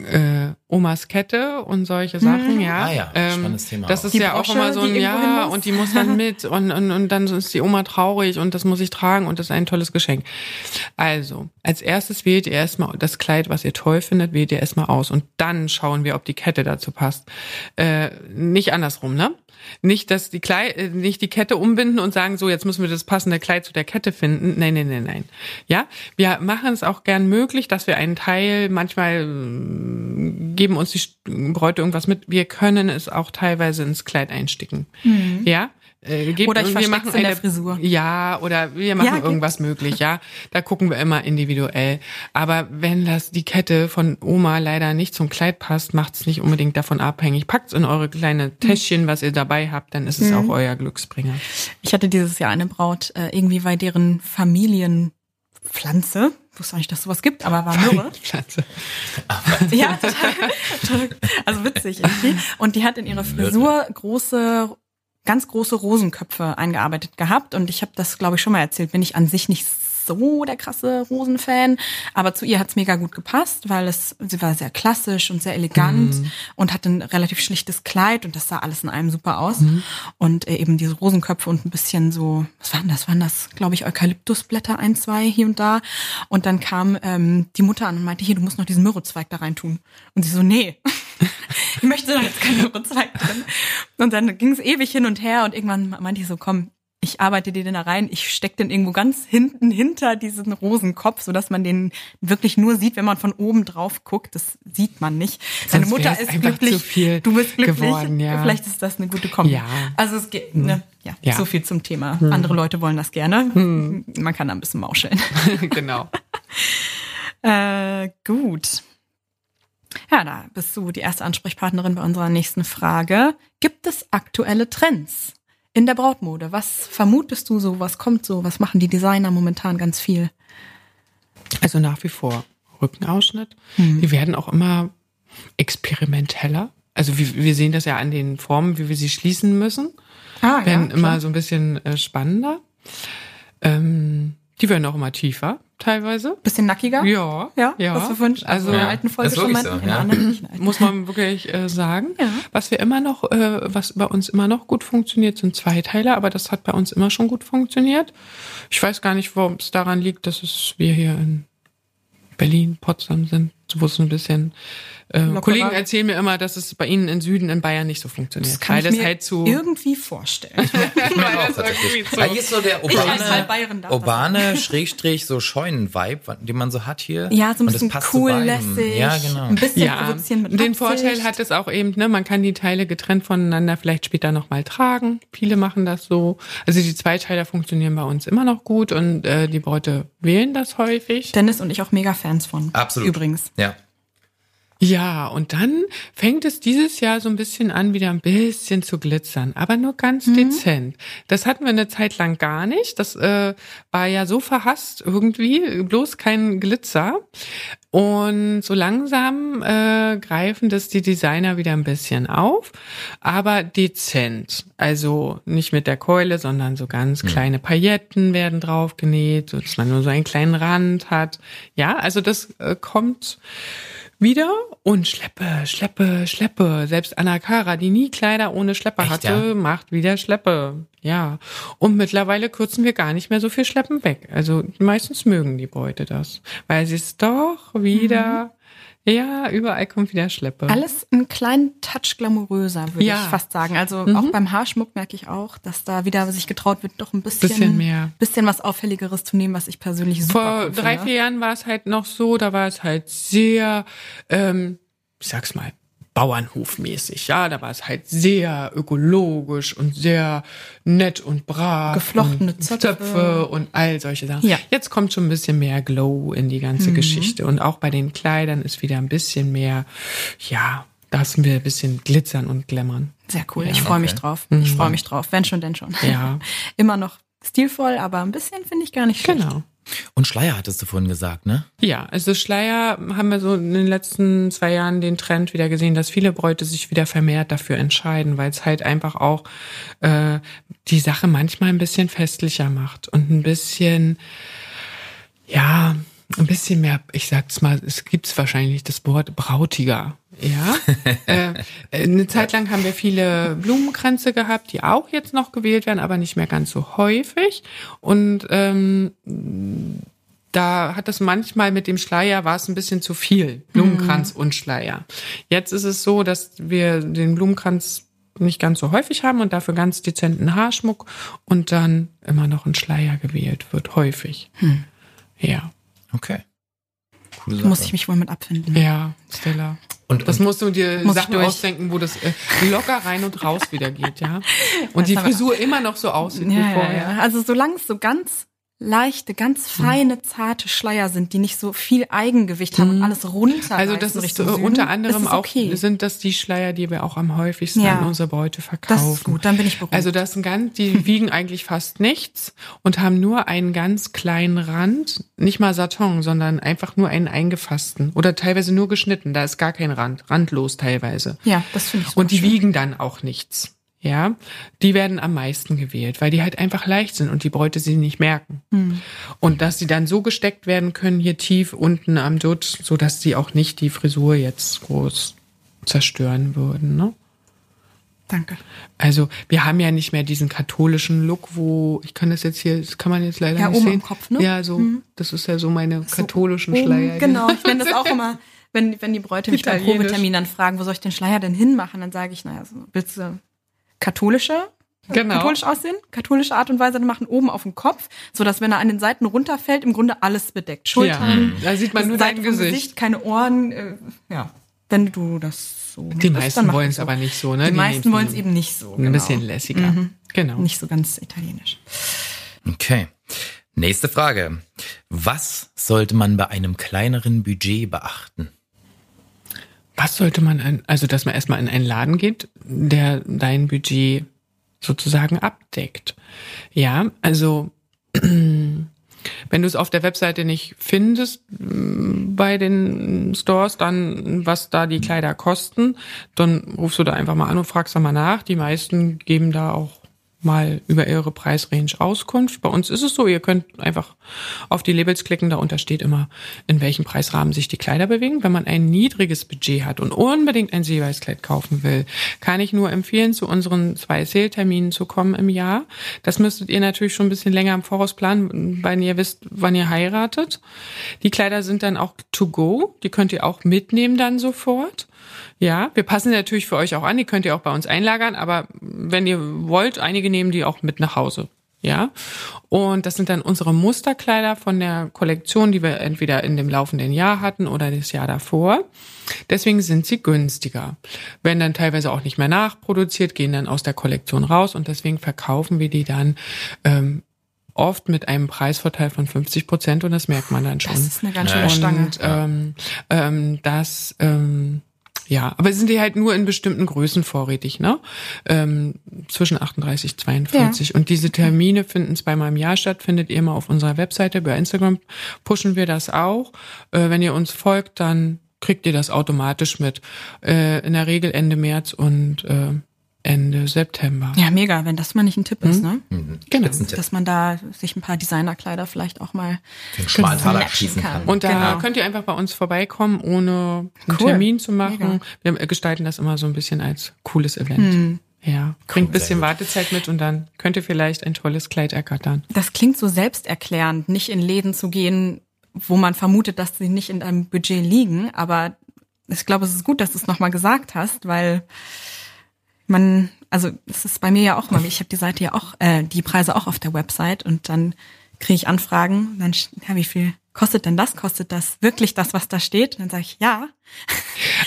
äh, Omas Kette und solche Sachen, mhm. ja.
Ah ja, ähm, spannendes Thema.
Das ist die ja Brosche, auch immer so ein Ja und die muss dann mit [laughs] und, und, und dann ist die Oma traurig und das muss ich tragen und das ist ein tolles Geschenk. Also, als erstes wählt ihr erstmal das Kleid, was ihr toll findet, wählt ihr erstmal aus und dann schauen wir, ob die Kette dazu passt. Äh, nicht andersrum, ne? Nicht, dass die Kleid, äh, nicht die Kette umbinden und sagen, so, jetzt müssen wir das passende Kleid zu der Kette finden. Nein, nein, nein, nein. Ja, wir machen es auch gern möglich, dass wir einen Teil, manchmal äh, geben uns die Bräute irgendwas mit. Wir können es auch teilweise ins Kleid einsticken. Mhm. Ja,
äh, gebt, oder ich wir machen in der Frisur.
Ja, oder wir machen ja, irgendwas möglich, ja. Da gucken wir immer individuell. Aber wenn das die Kette von Oma leider nicht zum Kleid passt, macht's nicht unbedingt davon abhängig. Packt's in eure kleine Täschchen, was ihr dabei habt, dann ist es mhm. auch euer Glücksbringer.
Ich hatte dieses Jahr eine Braut, äh, irgendwie bei deren Familienpflanze, ich wusste nicht, dass sowas gibt, aber war. Pflanze. ja, total, also witzig irgendwie. Und die hat in ihrer Frisur große ganz große Rosenköpfe eingearbeitet gehabt und ich habe das, glaube ich, schon mal erzählt, bin ich an sich nicht so der krasse Rosenfan, aber zu ihr hat's mega gut gepasst, weil es sie war sehr klassisch und sehr elegant mhm. und hatte ein relativ schlichtes Kleid und das sah alles in einem super aus mhm. und äh, eben diese Rosenköpfe und ein bisschen so, was waren das? Waren das, glaube ich, Eukalyptusblätter ein, zwei hier und da und dann kam ähm, die Mutter an und meinte, hier, du musst noch diesen Myrrhezweig da rein tun und sie so, nee. [laughs] ich möchte da jetzt keinen Myrrhezweig drin. Und dann ging es ewig hin und her und irgendwann meinte ich so, komm, ich arbeite den da rein, ich stecke den irgendwo ganz hinten hinter diesen Rosenkopf, so dass man den wirklich nur sieht, wenn man von oben drauf guckt. Das sieht man nicht. Deine Mutter ist glücklich, du bist glücklich. Geworden, ja. Vielleicht ist das eine gute Kombi. Ja. Also es geht, ne? ja, ja, so viel zum Thema. Hm. Andere Leute wollen das gerne. Hm. Man kann da ein bisschen mauscheln. [laughs]
genau. [laughs]
äh, gut. Ja, da bist du die erste Ansprechpartnerin bei unserer nächsten Frage. Gibt es aktuelle Trends? in der Brautmode? Was vermutest du so? Was kommt so? Was machen die Designer momentan ganz viel?
Also nach wie vor Rückenausschnitt. Hm. Die werden auch immer experimenteller. Also wir, wir sehen das ja an den Formen, wie wir sie schließen müssen. Ah, werden ja, immer so ein bisschen äh, spannender. Ähm, die werden auch immer tiefer teilweise.
Bisschen nackiger?
Ja.
Ja, ja. was wir vorhin also in der alten Folge schon
meinten. So, ja.
Muss man wirklich äh, sagen. Ja. Was wir immer noch, äh, was bei uns immer noch gut funktioniert, sind Zweiteiler, aber das hat bei uns immer schon gut funktioniert. Ich weiß gar nicht, warum es daran liegt, dass es wir hier in Berlin, Potsdam sind. wo es ein bisschen äh,
Lockerer.
Kollegen erzählen mir immer, dass es bei ihnen im Süden in Bayern nicht so funktioniert.
Das kann
weil
ich
das
mir
halt zu
irgendwie vorstellen. [laughs]
Ich meine auch
das
tatsächlich.
irgendwie so-
Ah, hier ist so der urbane, urbane Schrägstrich so Scheunen-Vibe, den man so hat hier.
Ja, so ein bisschen cool,
beidem.
lässig.
Ja, genau.
Ein bisschen
ja,
provozieren mit
den
Absicht.
Vorteil hat es auch eben, ne, man kann die Teile getrennt voneinander vielleicht später nochmal tragen. Viele machen das so. Also die Zweiteiler funktionieren bei uns immer noch gut und äh, die Bräute wählen das häufig.
Dennis und ich auch mega Fans von.
Absolut.
Übrigens.
Ja.
Ja, und dann fängt es dieses Jahr so ein bisschen an, wieder ein bisschen zu glitzern, aber nur ganz dezent. Das hatten wir eine Zeit lang gar nicht. Das äh, war ja so verhasst irgendwie, bloß kein Glitzer. Und so langsam äh, greifen das die Designer wieder ein bisschen auf, aber dezent. Also nicht mit der Keule, sondern so ganz kleine Pailletten werden draufgenäht, so dass man nur so einen kleinen Rand hat. Ja, also das äh, kommt wieder und Schleppe, Schleppe, Schleppe. Selbst Anna Kara, die nie Kleider ohne Schleppe
Echt,
hatte,
ja?
macht wieder Schleppe. Ja. Und mittlerweile kürzen wir gar nicht mehr so viel Schleppen weg. Also meistens mögen die Beute das. Weil sie es doch wieder, ja, überall kommt wieder Schleppe.
Alles einen kleinen Touch glamouröser, würde
Ja.
ich fast sagen. Also
Mhm.
auch beim Haarschmuck merke ich auch, dass da wieder sich getraut wird, doch ein bisschen,
Bisschen mehr.
bisschen was Auffälligeres zu nehmen, was ich persönlich super
Vor
cool
drei,
finde.
vier Jahren war es halt noch so, da war es halt sehr, ähm, ich sag's mal, Bauernhofmäßig. Ja, da war es halt sehr ökologisch und sehr nett und brav.
Geflochtene
und
Zöpfe.
und all solche Sachen.
Ja.
Jetzt kommt schon ein bisschen mehr Glow in die ganze Geschichte. Und auch bei den Kleidern ist wieder ein bisschen mehr, ja, da sind wir ein bisschen glitzern und glammern.
Sehr cool.
Ja,
ich freue mich
okay.
drauf. Ich freue mich drauf. Wenn schon, denn schon.
Ja. [laughs]
Immer noch stilvoll, aber ein bisschen finde ich gar nicht schlecht.
Genau.
Und Schleier hattest du vorhin gesagt, ne?
Ja, also Schleier haben wir so in den letzten zwei Jahren den Trend wieder gesehen, dass viele Bräute sich wieder vermehrt dafür entscheiden, weil es halt einfach auch äh, die Sache manchmal ein bisschen festlicher macht und ein bisschen, ja, ein bisschen mehr, ich sag's mal, es gibt's wahrscheinlich das Wort brautiger. Ja, [laughs] äh, eine Zeit lang haben wir viele Blumenkränze gehabt, die auch jetzt noch gewählt werden, aber nicht mehr ganz so häufig. Und ähm, da hat es manchmal mit dem Schleier war es ein bisschen zu viel. Blumenkranz und Schleier. Jetzt ist es so, dass wir den Blumenkranz nicht ganz so häufig haben und dafür ganz dezenten Haarschmuck und dann immer noch ein Schleier gewählt wird, häufig. Ja.
Okay. Coole
Da muss ich mich wohl mit abfinden.
Ja, Stella.
Und,
Das
und
musst du dir
Muss
Sachen ausdenken, wo das äh, locker rein und raus wieder geht, ja. [laughs] Und die
aber-
Frisur immer noch so aussieht wie
Ja, ja,
vorher.
ja. Also solange es so ganz leichte, ganz feine, zarte Schleier sind, die nicht so viel Eigengewicht haben und alles runter.
Also das ist äh, unter anderem auch
okay.
sind das die Schleier, die wir auch am häufigsten
Ja.
an unsere Beute verkaufen.
Das ist gut, dann bin ich beruhigt.
Also das sind ganz, die [laughs] wiegen eigentlich fast nichts und haben nur einen ganz kleinen Rand, nicht mal Satin, sondern einfach nur einen eingefassten oder teilweise nur geschnitten. Da ist gar kein Rand, randlos teilweise.
ja, das finde ich
Und die
schön.
wiegen dann auch nichts. Ja, die werden am meisten gewählt, weil die halt einfach leicht sind und die Bräute sie nicht merken.
Hm.
Und dass sie dann so gesteckt werden können, hier tief unten am Dutt, so dass sie auch nicht die Frisur jetzt groß zerstören würden. Ne?
Danke.
Also wir haben ja nicht mehr diesen katholischen Look, wo ich kann das jetzt hier, das kann man jetzt leider
Ja,
nicht
oben
sehen.
am Kopf, ne?
Ja, so. Das ist ja so meine katholischen
Oben,
Schleier.
Genau, ich nenne das auch immer, wenn, wenn die Bräute mich beim. Probetermin dann fragen, wo soll ich den Schleier denn hinmachen, dann sage ich, naja, so, willst du katholische?
Genau.
Katholisch aussehen, katholische Art und Weise dann machen, oben auf dem Kopf, so dass wenn er an den Seiten runterfällt, im Grunde alles bedeckt. Schultern,
Ja, da sieht man nur
Seite
dein
vom
Gesicht.
keine Ohren, äh, ja. Wenn du das so
Die meisten wollen es aber nicht so, ne?
Die, meisten
nehmen
wollen es eben nicht so.
Ein
genau.
bisschen lässiger. Genau.
Nicht so ganz italienisch.
Okay. Nächste Frage. Was sollte man bei einem kleineren Budget beachten?
Was sollte man, an, also dass man erstmal in einen Laden geht, der dein Budget sozusagen abdeckt. Ja, also wenn du es auf der Webseite nicht findest mm, bei den Stores, dann was da die Kleider kosten, dann rufst du da einfach mal an und fragst da mal nach. Die meisten geben da auch mal über ihre Preisrange Auskunft. Bei uns ist es so, ihr könnt einfach auf die Labels klicken, darunter steht immer, in welchem Preisrahmen sich die Kleider bewegen. Wenn man ein niedriges Budget hat und unbedingt ein Seeweißkleid kaufen will, kann ich nur empfehlen, zu unseren zwei Sale-Terminen zu kommen im Jahr. Das müsstet ihr natürlich schon ein bisschen länger im Voraus planen, weil ihr wisst, wann ihr heiratet. Die Kleider sind dann auch to go, die könnt ihr auch mitnehmen dann sofort. Ja, wir passen natürlich für euch auch an. Die könnt ihr auch bei uns einlagern, aber wenn ihr wollt, einige nehmen die auch mit nach Hause. Ja, und das sind dann unsere Musterkleider von der Kollektion, die wir entweder in dem laufenden Jahr hatten oder das Jahr davor. Deswegen sind sie günstiger. Werden dann teilweise auch nicht mehr nachproduziert, gehen dann aus der Kollektion raus und deswegen verkaufen wir die dann ähm, oft mit einem Preisvorteil von 50 Prozent und das merkt man dann schon. Das
ist eine ganz schöne Stange.
Und ähm, ähm, das ähm, ja, aber sind die halt nur in bestimmten Größen vorrätig, ne? Ähm, zwischen 38, 42. Ja. Und diese Termine finden zweimal im Jahr statt, findet ihr immer auf unserer Webseite. Bei Instagram pushen wir das auch. Äh, wenn ihr uns folgt, dann kriegt ihr das automatisch mit. Äh, in der Regel Ende März und äh, Ende September.
Ja, mega, wenn das mal nicht ein Tipp ist, ne?
Mhm. Genau.
Dass man da sich ein paar Designerkleider vielleicht auch mal
den Schmaltaler schießen kann.
Und da genau. könnt ihr einfach bei uns vorbeikommen, ohne einen cool. Termin zu machen. Mega. Wir gestalten das immer so ein bisschen als cooles Event. Mhm. Ja, bringt cool, bisschen Wartezeit mit und dann könnt ihr vielleicht ein tolles Kleid ergattern.
Das klingt so selbsterklärend, nicht in Läden zu gehen, wo man vermutet, dass sie nicht in einem Budget liegen. Aber ich glaube, es ist gut, dass du es nochmal gesagt hast, weil man, also es ist bei mir ja auch mal, ich habe die Seite ja auch, äh, die Preise auch auf der Website und dann kriege ich Anfragen, dann, ja, wie viel kostet denn das? Kostet das wirklich das, was da steht? Und dann sage ich, ja. [laughs]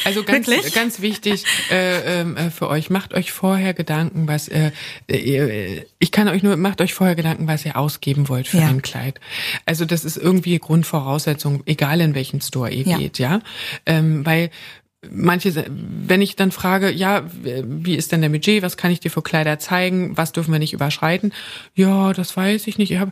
Also ganz, ganz wichtig äh, ähm, äh, für euch, macht euch vorher Gedanken, was äh, äh, ich kann euch nur, macht euch vorher Gedanken, was ihr ausgeben wollt für ja. ein Kleid. Also das ist irgendwie Grundvoraussetzung, egal in welchen Store ihr ja. geht, ja. Ähm, weil manche, wenn ich dann frage, ja, wie ist denn der Budget, was kann ich dir für Kleider zeigen, was dürfen wir nicht überschreiten? Ja, das weiß ich nicht. Ich habe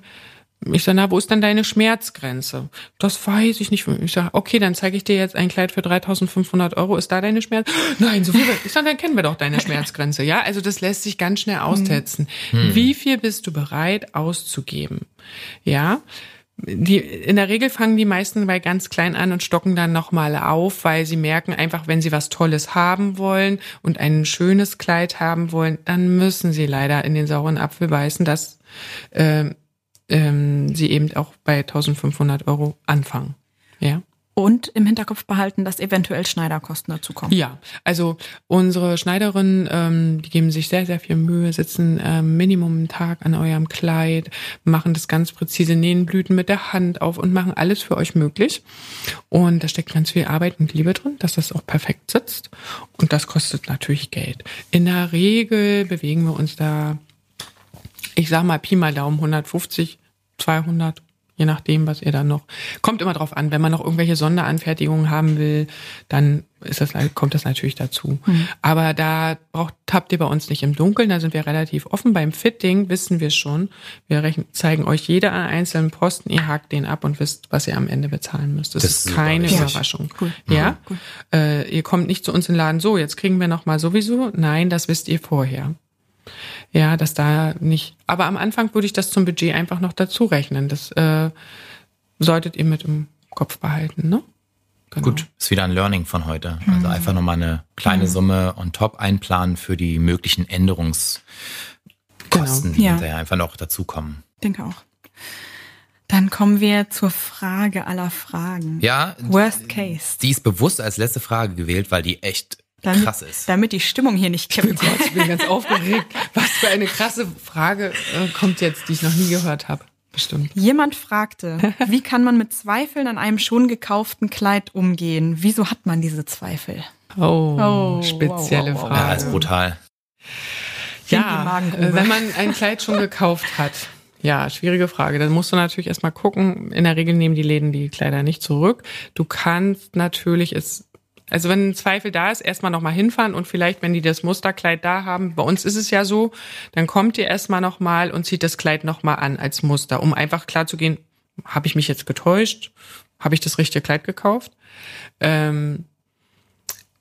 ich sage, na, wo ist denn deine Schmerzgrenze? Das weiß ich nicht. Ich sage, okay, dann zeige ich dir jetzt ein Kleid für 3.500 Euro. Ist da deine Schmerz? [gasps] Nein, so viel. Ich sage, dann kennen wir doch deine Schmerzgrenze. Ja, also das lässt sich ganz schnell austetzen. Hm. Wie viel bist du bereit auszugeben? Ja, die, in der Regel fangen die meisten bei ganz klein an und stocken dann nochmal auf, weil sie merken einfach, wenn sie was Tolles haben wollen und ein schönes Kleid haben wollen, dann müssen sie leider in den sauren Apfel beißen, dass äh, ähm, sie eben auch bei 1500 Euro anfangen. Ja.
Und im Hinterkopf behalten, dass eventuell Schneiderkosten dazu kommen.
Ja, also unsere Schneiderinnen, ähm, die geben sich sehr, sehr viel Mühe, sitzen ähm, Minimum einen Tag an eurem Kleid, machen das ganz präzise, nähen Blüten mit der Hand auf und machen alles für euch möglich. Und da steckt ganz viel Arbeit und Liebe drin, dass das auch perfekt sitzt. Und das kostet natürlich Geld. In der Regel bewegen wir uns da, ich sag mal Pi mal Daumen, 150, 200 je nachdem, was ihr dann noch. Kommt immer drauf an, wenn man noch irgendwelche Sonderanfertigungen haben will, dann ist das, kommt das natürlich dazu. Mhm. Aber da braucht, habt ihr bei uns nicht im Dunkeln, da sind wir relativ offen. Beim Fitting wissen wir schon. Wir rechnen, zeigen euch jeder einzelnen Posten, ihr hakt den ab und wisst, was ihr am Ende bezahlen müsst. Das, das ist keine Überraschung. Cool. Ja, mhm. Äh, ihr kommt nicht zu uns in den Laden so, jetzt kriegen wir noch mal sowieso. Nein, das wisst ihr vorher. Ja, dass da nicht. Aber am Anfang würde ich das zum Budget einfach noch dazu rechnen. Das äh, solltet ihr mit im Kopf behalten, ne?
Genau. Gut, ist wieder ein Learning von heute. Also mhm. einfach nochmal eine kleine mhm. Summe on top einplanen für die möglichen Änderungskosten, genau. die ja. hinterher einfach noch dazukommen.
Denke auch. Dann kommen wir zur Frage aller Fragen.
Ja.
Worst Case.
Die ist bewusst als letzte Frage gewählt, weil die echt
damit,
krass ist.
Damit die Stimmung hier nicht kippt.
Oh Gott, ich bin ganz [laughs] aufgeregt. Was für eine krasse Frage äh, kommt jetzt, die ich noch nie gehört habe. Bestimmt.
Jemand fragte, [laughs] wie kann man mit Zweifeln an einem schon gekauften Kleid umgehen? Wieso hat man diese Zweifel?
Oh, oh spezielle wow, wow, wow. Frage.
Ja, ist brutal.
Ja, wenn man ein Kleid schon gekauft hat. Ja, schwierige Frage. Dann musst du natürlich erstmal gucken. In der Regel nehmen die Läden die Kleider nicht zurück. Du kannst natürlich es also wenn ein Zweifel da ist, erstmal nochmal hinfahren und vielleicht, wenn die das Musterkleid da haben, bei uns ist es ja so, dann kommt ihr erstmal nochmal und zieht das Kleid nochmal an als Muster, um einfach klar zu gehen, habe ich mich jetzt getäuscht? Habe ich das richtige Kleid gekauft? Ähm,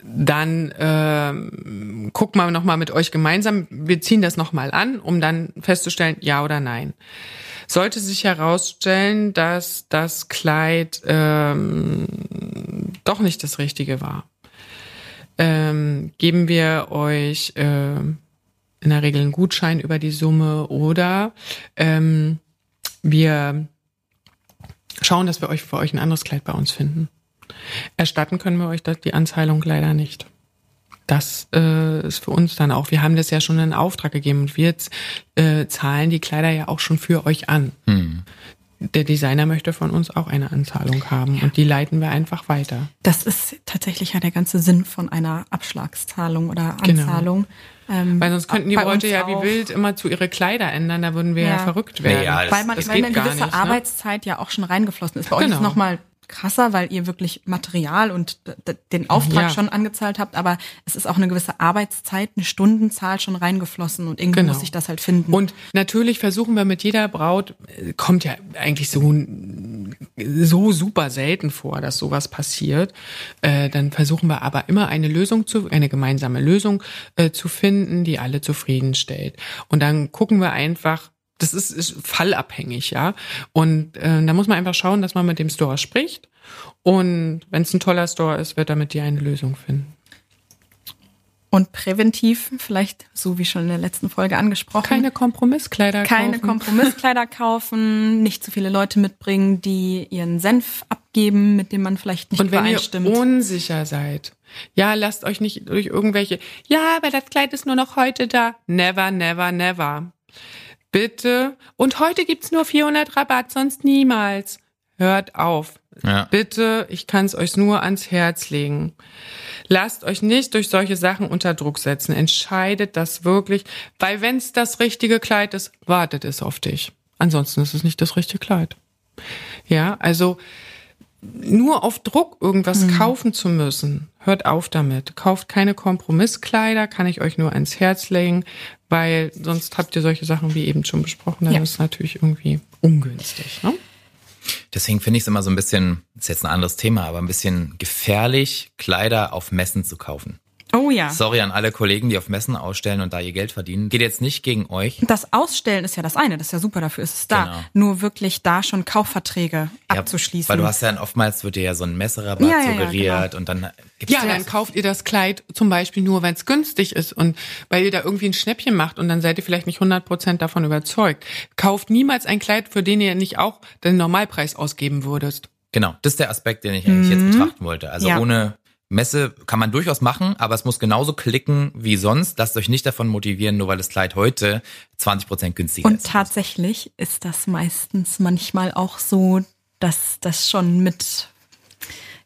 dann äh, gucken wir nochmal mit euch gemeinsam, wir ziehen das nochmal an, um dann festzustellen, ja oder nein. Sollte sich herausstellen, dass das Kleid ähm, doch nicht das Richtige war, ähm, geben wir euch äh, in der Regel einen Gutschein über die Summe oder ähm, wir schauen, dass wir euch für euch ein anderes Kleid bei uns finden. Erstatten können wir euch die Anzahlung leider nicht. Das äh, ist für uns dann auch, wir haben das ja schon in Auftrag gegeben und wir äh, zahlen die Kleider ja auch schon für euch an. Hm. Der Designer möchte von uns auch eine Anzahlung haben ja. und die leiten wir einfach weiter.
Das ist tatsächlich ja der ganze Sinn von einer Abschlagszahlung oder genau. Anzahlung. Genau.
Ähm, weil sonst könnten die Leute ja wie wild immer zu ihre Kleider ändern, da würden wir ja, ja verrückt werden.
Ja, das, weil man, weil eine gewisse nicht, ne? Arbeitszeit ja auch schon reingeflossen ist. Bei genau. euch ist nochmal krasser, weil ihr wirklich Material und den Auftrag ja. schon angezahlt habt, aber es ist auch eine gewisse Arbeitszeit, eine Stundenzahl schon reingeflossen und irgendwie genau. muss ich das halt finden.
Und natürlich versuchen wir mit jeder Braut, äh, kommt ja eigentlich so, so super selten vor, dass sowas passiert, äh, dann versuchen wir aber immer eine Lösung zu, eine gemeinsame Lösung äh, zu finden, die alle zufriedenstellt. Und dann gucken wir einfach, das ist, ist fallabhängig, ja. Und äh, da muss man einfach schauen, dass man mit dem Store spricht. Und wenn es ein toller Store ist, wird er mit dir eine Lösung finden.
Und präventiv, vielleicht so wie schon in der letzten Folge angesprochen.
Keine Kompromisskleider
kaufen. Keine Kompromisskleider [laughs] kaufen, nicht zu viele Leute mitbringen, die ihren Senf abgeben, mit dem man vielleicht nicht
Und wenn übereinstimmt. ihr unsicher seid, ja, lasst euch nicht durch irgendwelche, ja, aber das Kleid ist nur noch heute da. Never, never, never. Bitte. Und heute gibt's nur 400 Rabatt, sonst niemals. Hört auf. Ja. Bitte, ich kann es euch nur ans Herz legen. Lasst euch nicht durch solche Sachen unter Druck setzen. Entscheidet das wirklich, weil wenn's das richtige Kleid ist, wartet es auf dich. Ansonsten ist es nicht das richtige Kleid. Ja, also nur auf Druck irgendwas mhm. kaufen zu müssen, hört auf damit. Kauft keine Kompromisskleider, kann ich euch nur ans Herz legen, weil sonst habt ihr solche Sachen wie eben schon besprochen, dann ja. ist es natürlich irgendwie ungünstig. Ne?
Deswegen finde ich es immer so ein bisschen, ist jetzt ein anderes Thema, aber ein bisschen gefährlich, Kleider auf Messen zu kaufen.
Oh ja.
Sorry an alle Kollegen, die auf Messen ausstellen und da ihr Geld verdienen. Geht jetzt nicht gegen euch.
Das Ausstellen ist ja das eine, das ist ja super, dafür ist es da. Genau. Nur wirklich da schon Kaufverträge ja, abzuschließen.
Weil du hast ja oftmals wird dir ja so ein Messerabatt ja, ja, suggeriert genau. und dann
gibt's Ja, dann kauft ihr das Kleid zum Beispiel nur, wenn es günstig ist und weil ihr da irgendwie ein Schnäppchen macht und dann seid ihr vielleicht nicht 100% davon überzeugt. Kauft niemals ein Kleid, für den ihr nicht auch den Normalpreis ausgeben würdest.
Genau, das ist der Aspekt, den ich eigentlich mhm. jetzt betrachten wollte. Also ja. ohne Messe kann man durchaus machen, aber es muss genauso klicken wie sonst. Lasst euch nicht davon motivieren, nur weil das Kleid heute 20 Prozent günstiger
Und
ist.
Und tatsächlich ist das meistens manchmal auch so, dass das schon mit,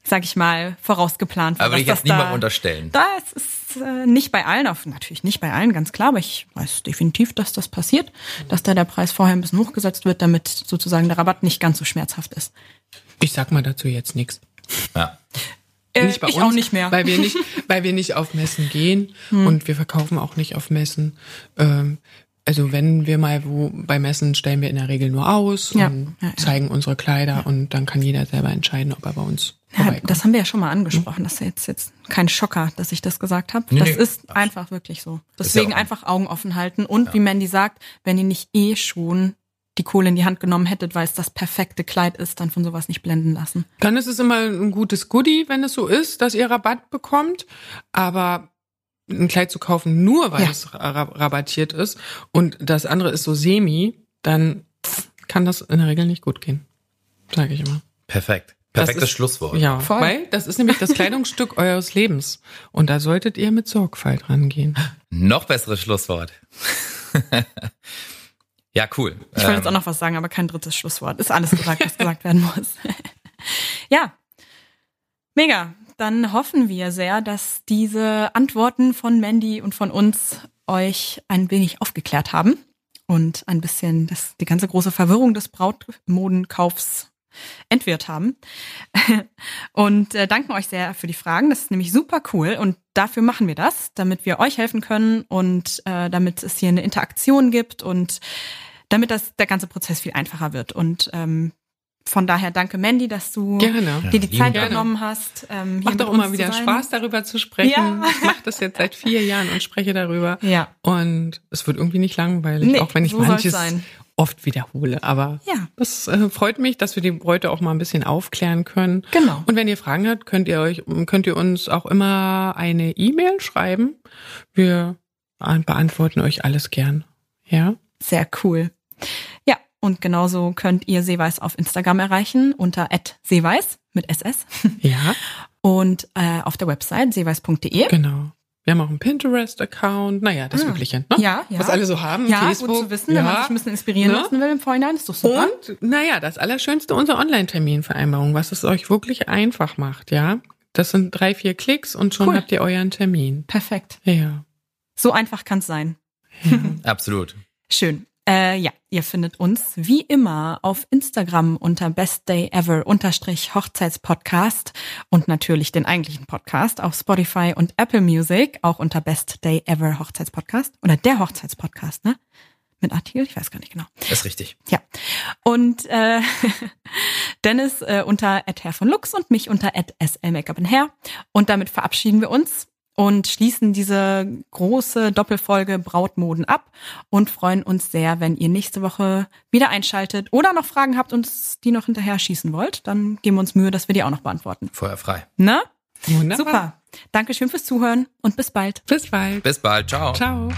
sag ich mal, vorausgeplant
wird. Aber würde ich jetzt niemandem unterstellen.
Das ist äh, nicht bei allen, auf, natürlich nicht bei allen, ganz klar, aber ich weiß definitiv, dass das passiert, dass da der Preis vorher ein bisschen hochgesetzt wird, damit sozusagen der Rabatt nicht ganz so schmerzhaft ist.
Ich sag mal dazu jetzt nichts.
Ja.
Äh, nicht bei ich uns, auch nicht mehr.
Weil wir nicht, [laughs] weil wir nicht auf Messen gehen hm. und wir verkaufen auch nicht auf Messen. Ähm, also wenn wir mal wo bei Messen stellen wir in der Regel nur aus ja. und ja, ja. zeigen unsere Kleider und dann kann jeder selber entscheiden, ob er bei uns
ja, das haben wir ja schon mal angesprochen. Das ist jetzt jetzt kein Schocker, dass ich das gesagt habe. Nee, das ist nee. einfach wirklich so. Deswegen einfach Augen offen halten und wie Mandy sagt, wenn ihr nicht eh schon die Kohle in die Hand genommen hättet, weil es das perfekte Kleid ist, dann von sowas nicht blenden lassen.
Dann ist es immer ein gutes Goodie, wenn es so ist, dass ihr Rabatt bekommt. Aber ein Kleid zu kaufen, nur weil ja. es rabattiert ist und das andere ist so semi, dann kann das in der Regel nicht gut gehen. Sage ich immer.
Perfekt. Perfektes ist, Schlusswort.
Ja, Voll. weil das ist nämlich das Kleidungsstück [laughs] eures Lebens. Und da solltet ihr mit Sorgfalt rangehen.
Noch besseres Schlusswort. [laughs] Ja, cool.
Ich wollte jetzt auch ähm, noch was sagen, aber kein drittes Schlusswort. Ist alles gesagt, was gesagt werden muss. [laughs] ja, mega. Dann hoffen wir sehr, dass diese Antworten von Mandy und von uns euch ein wenig aufgeklärt haben und ein bisschen das, die ganze große Verwirrung des Brautmodenkaufs entwirrt haben. [laughs] Und äh, danken euch sehr für die Fragen. Das ist nämlich super cool. Und dafür machen wir das, damit wir euch helfen können und äh, damit es hier eine Interaktion gibt und damit das der ganze Prozess viel einfacher wird. Und ähm, von daher danke Mandy, dass du
Gerne.
dir die Zeit genommen hast. Ähm, hier
Macht doch immer wieder. Spaß, darüber zu sprechen.
Ja.
Ich mache das jetzt seit vier Jahren und spreche darüber.
Ja.
Und es wird irgendwie nicht langweilig,
Nee,
auch wenn ich
so
manches
sein.
Oft wiederhole. Aber
Ja.
das äh, freut mich, dass wir die Leute auch mal ein bisschen aufklären können.
Genau.
Und wenn ihr Fragen habt, könnt ihr euch, könnt ihr uns auch immer eine E-Mail schreiben. Wir beantworten euch alles gern. Ja.
Sehr cool. Ja, und genauso könnt ihr Seeweiß auf Instagram erreichen unter @seeweiß mit SS
Ja,
und äh, auf der Website seeweiß.de.
genau. Wir haben auch einen Pinterest-Account. Naja, das
Ah.
Übliche. Ne?
Ja, ja.
Was alle so haben.
Ja,
Facebook.
gut zu wissen, wenn man
ja.
sich ein bisschen inspirieren
Ne?
lassen will im Vorhinein, ist doch super.
Und, naja, das Allerschönste, unsere Online-Terminvereinbarung, was es euch wirklich einfach macht, ja. Das sind drei, vier Klicks und schon
Cool.
habt ihr euren Termin.
Perfekt.
Ja.
So einfach kann's sein. [laughs]
Absolut.
Schön. Äh, ja, ihr findet uns wie immer auf Instagram unter bestdayever unterstrich Hochzeitspodcast und natürlich den eigentlichen Podcast auf Spotify und Apple Music, auch unter Best Day Ever Hochzeitspodcast oder der Hochzeitspodcast, ne? Mit Artikel? Ich weiß gar nicht genau.
Das ist richtig.
Ja. Und äh, [laughs] Dennis äh, unter Herr von Lux und mich unter @slmakeup Hair. Und damit verabschieden wir uns und schließen diese große Doppelfolge Brautmoden ab und freuen uns sehr, wenn ihr nächste Woche wieder einschaltet oder noch Fragen habt und die noch hinterher schießen wollt. Dann geben wir uns Mühe, dass wir die auch noch beantworten.
Feuerfrei.
Ne?
Wunderbar.
Super. Dankeschön fürs Zuhören und bis bald.
Bis bald.
Bis bald. Ciao.
Ciao.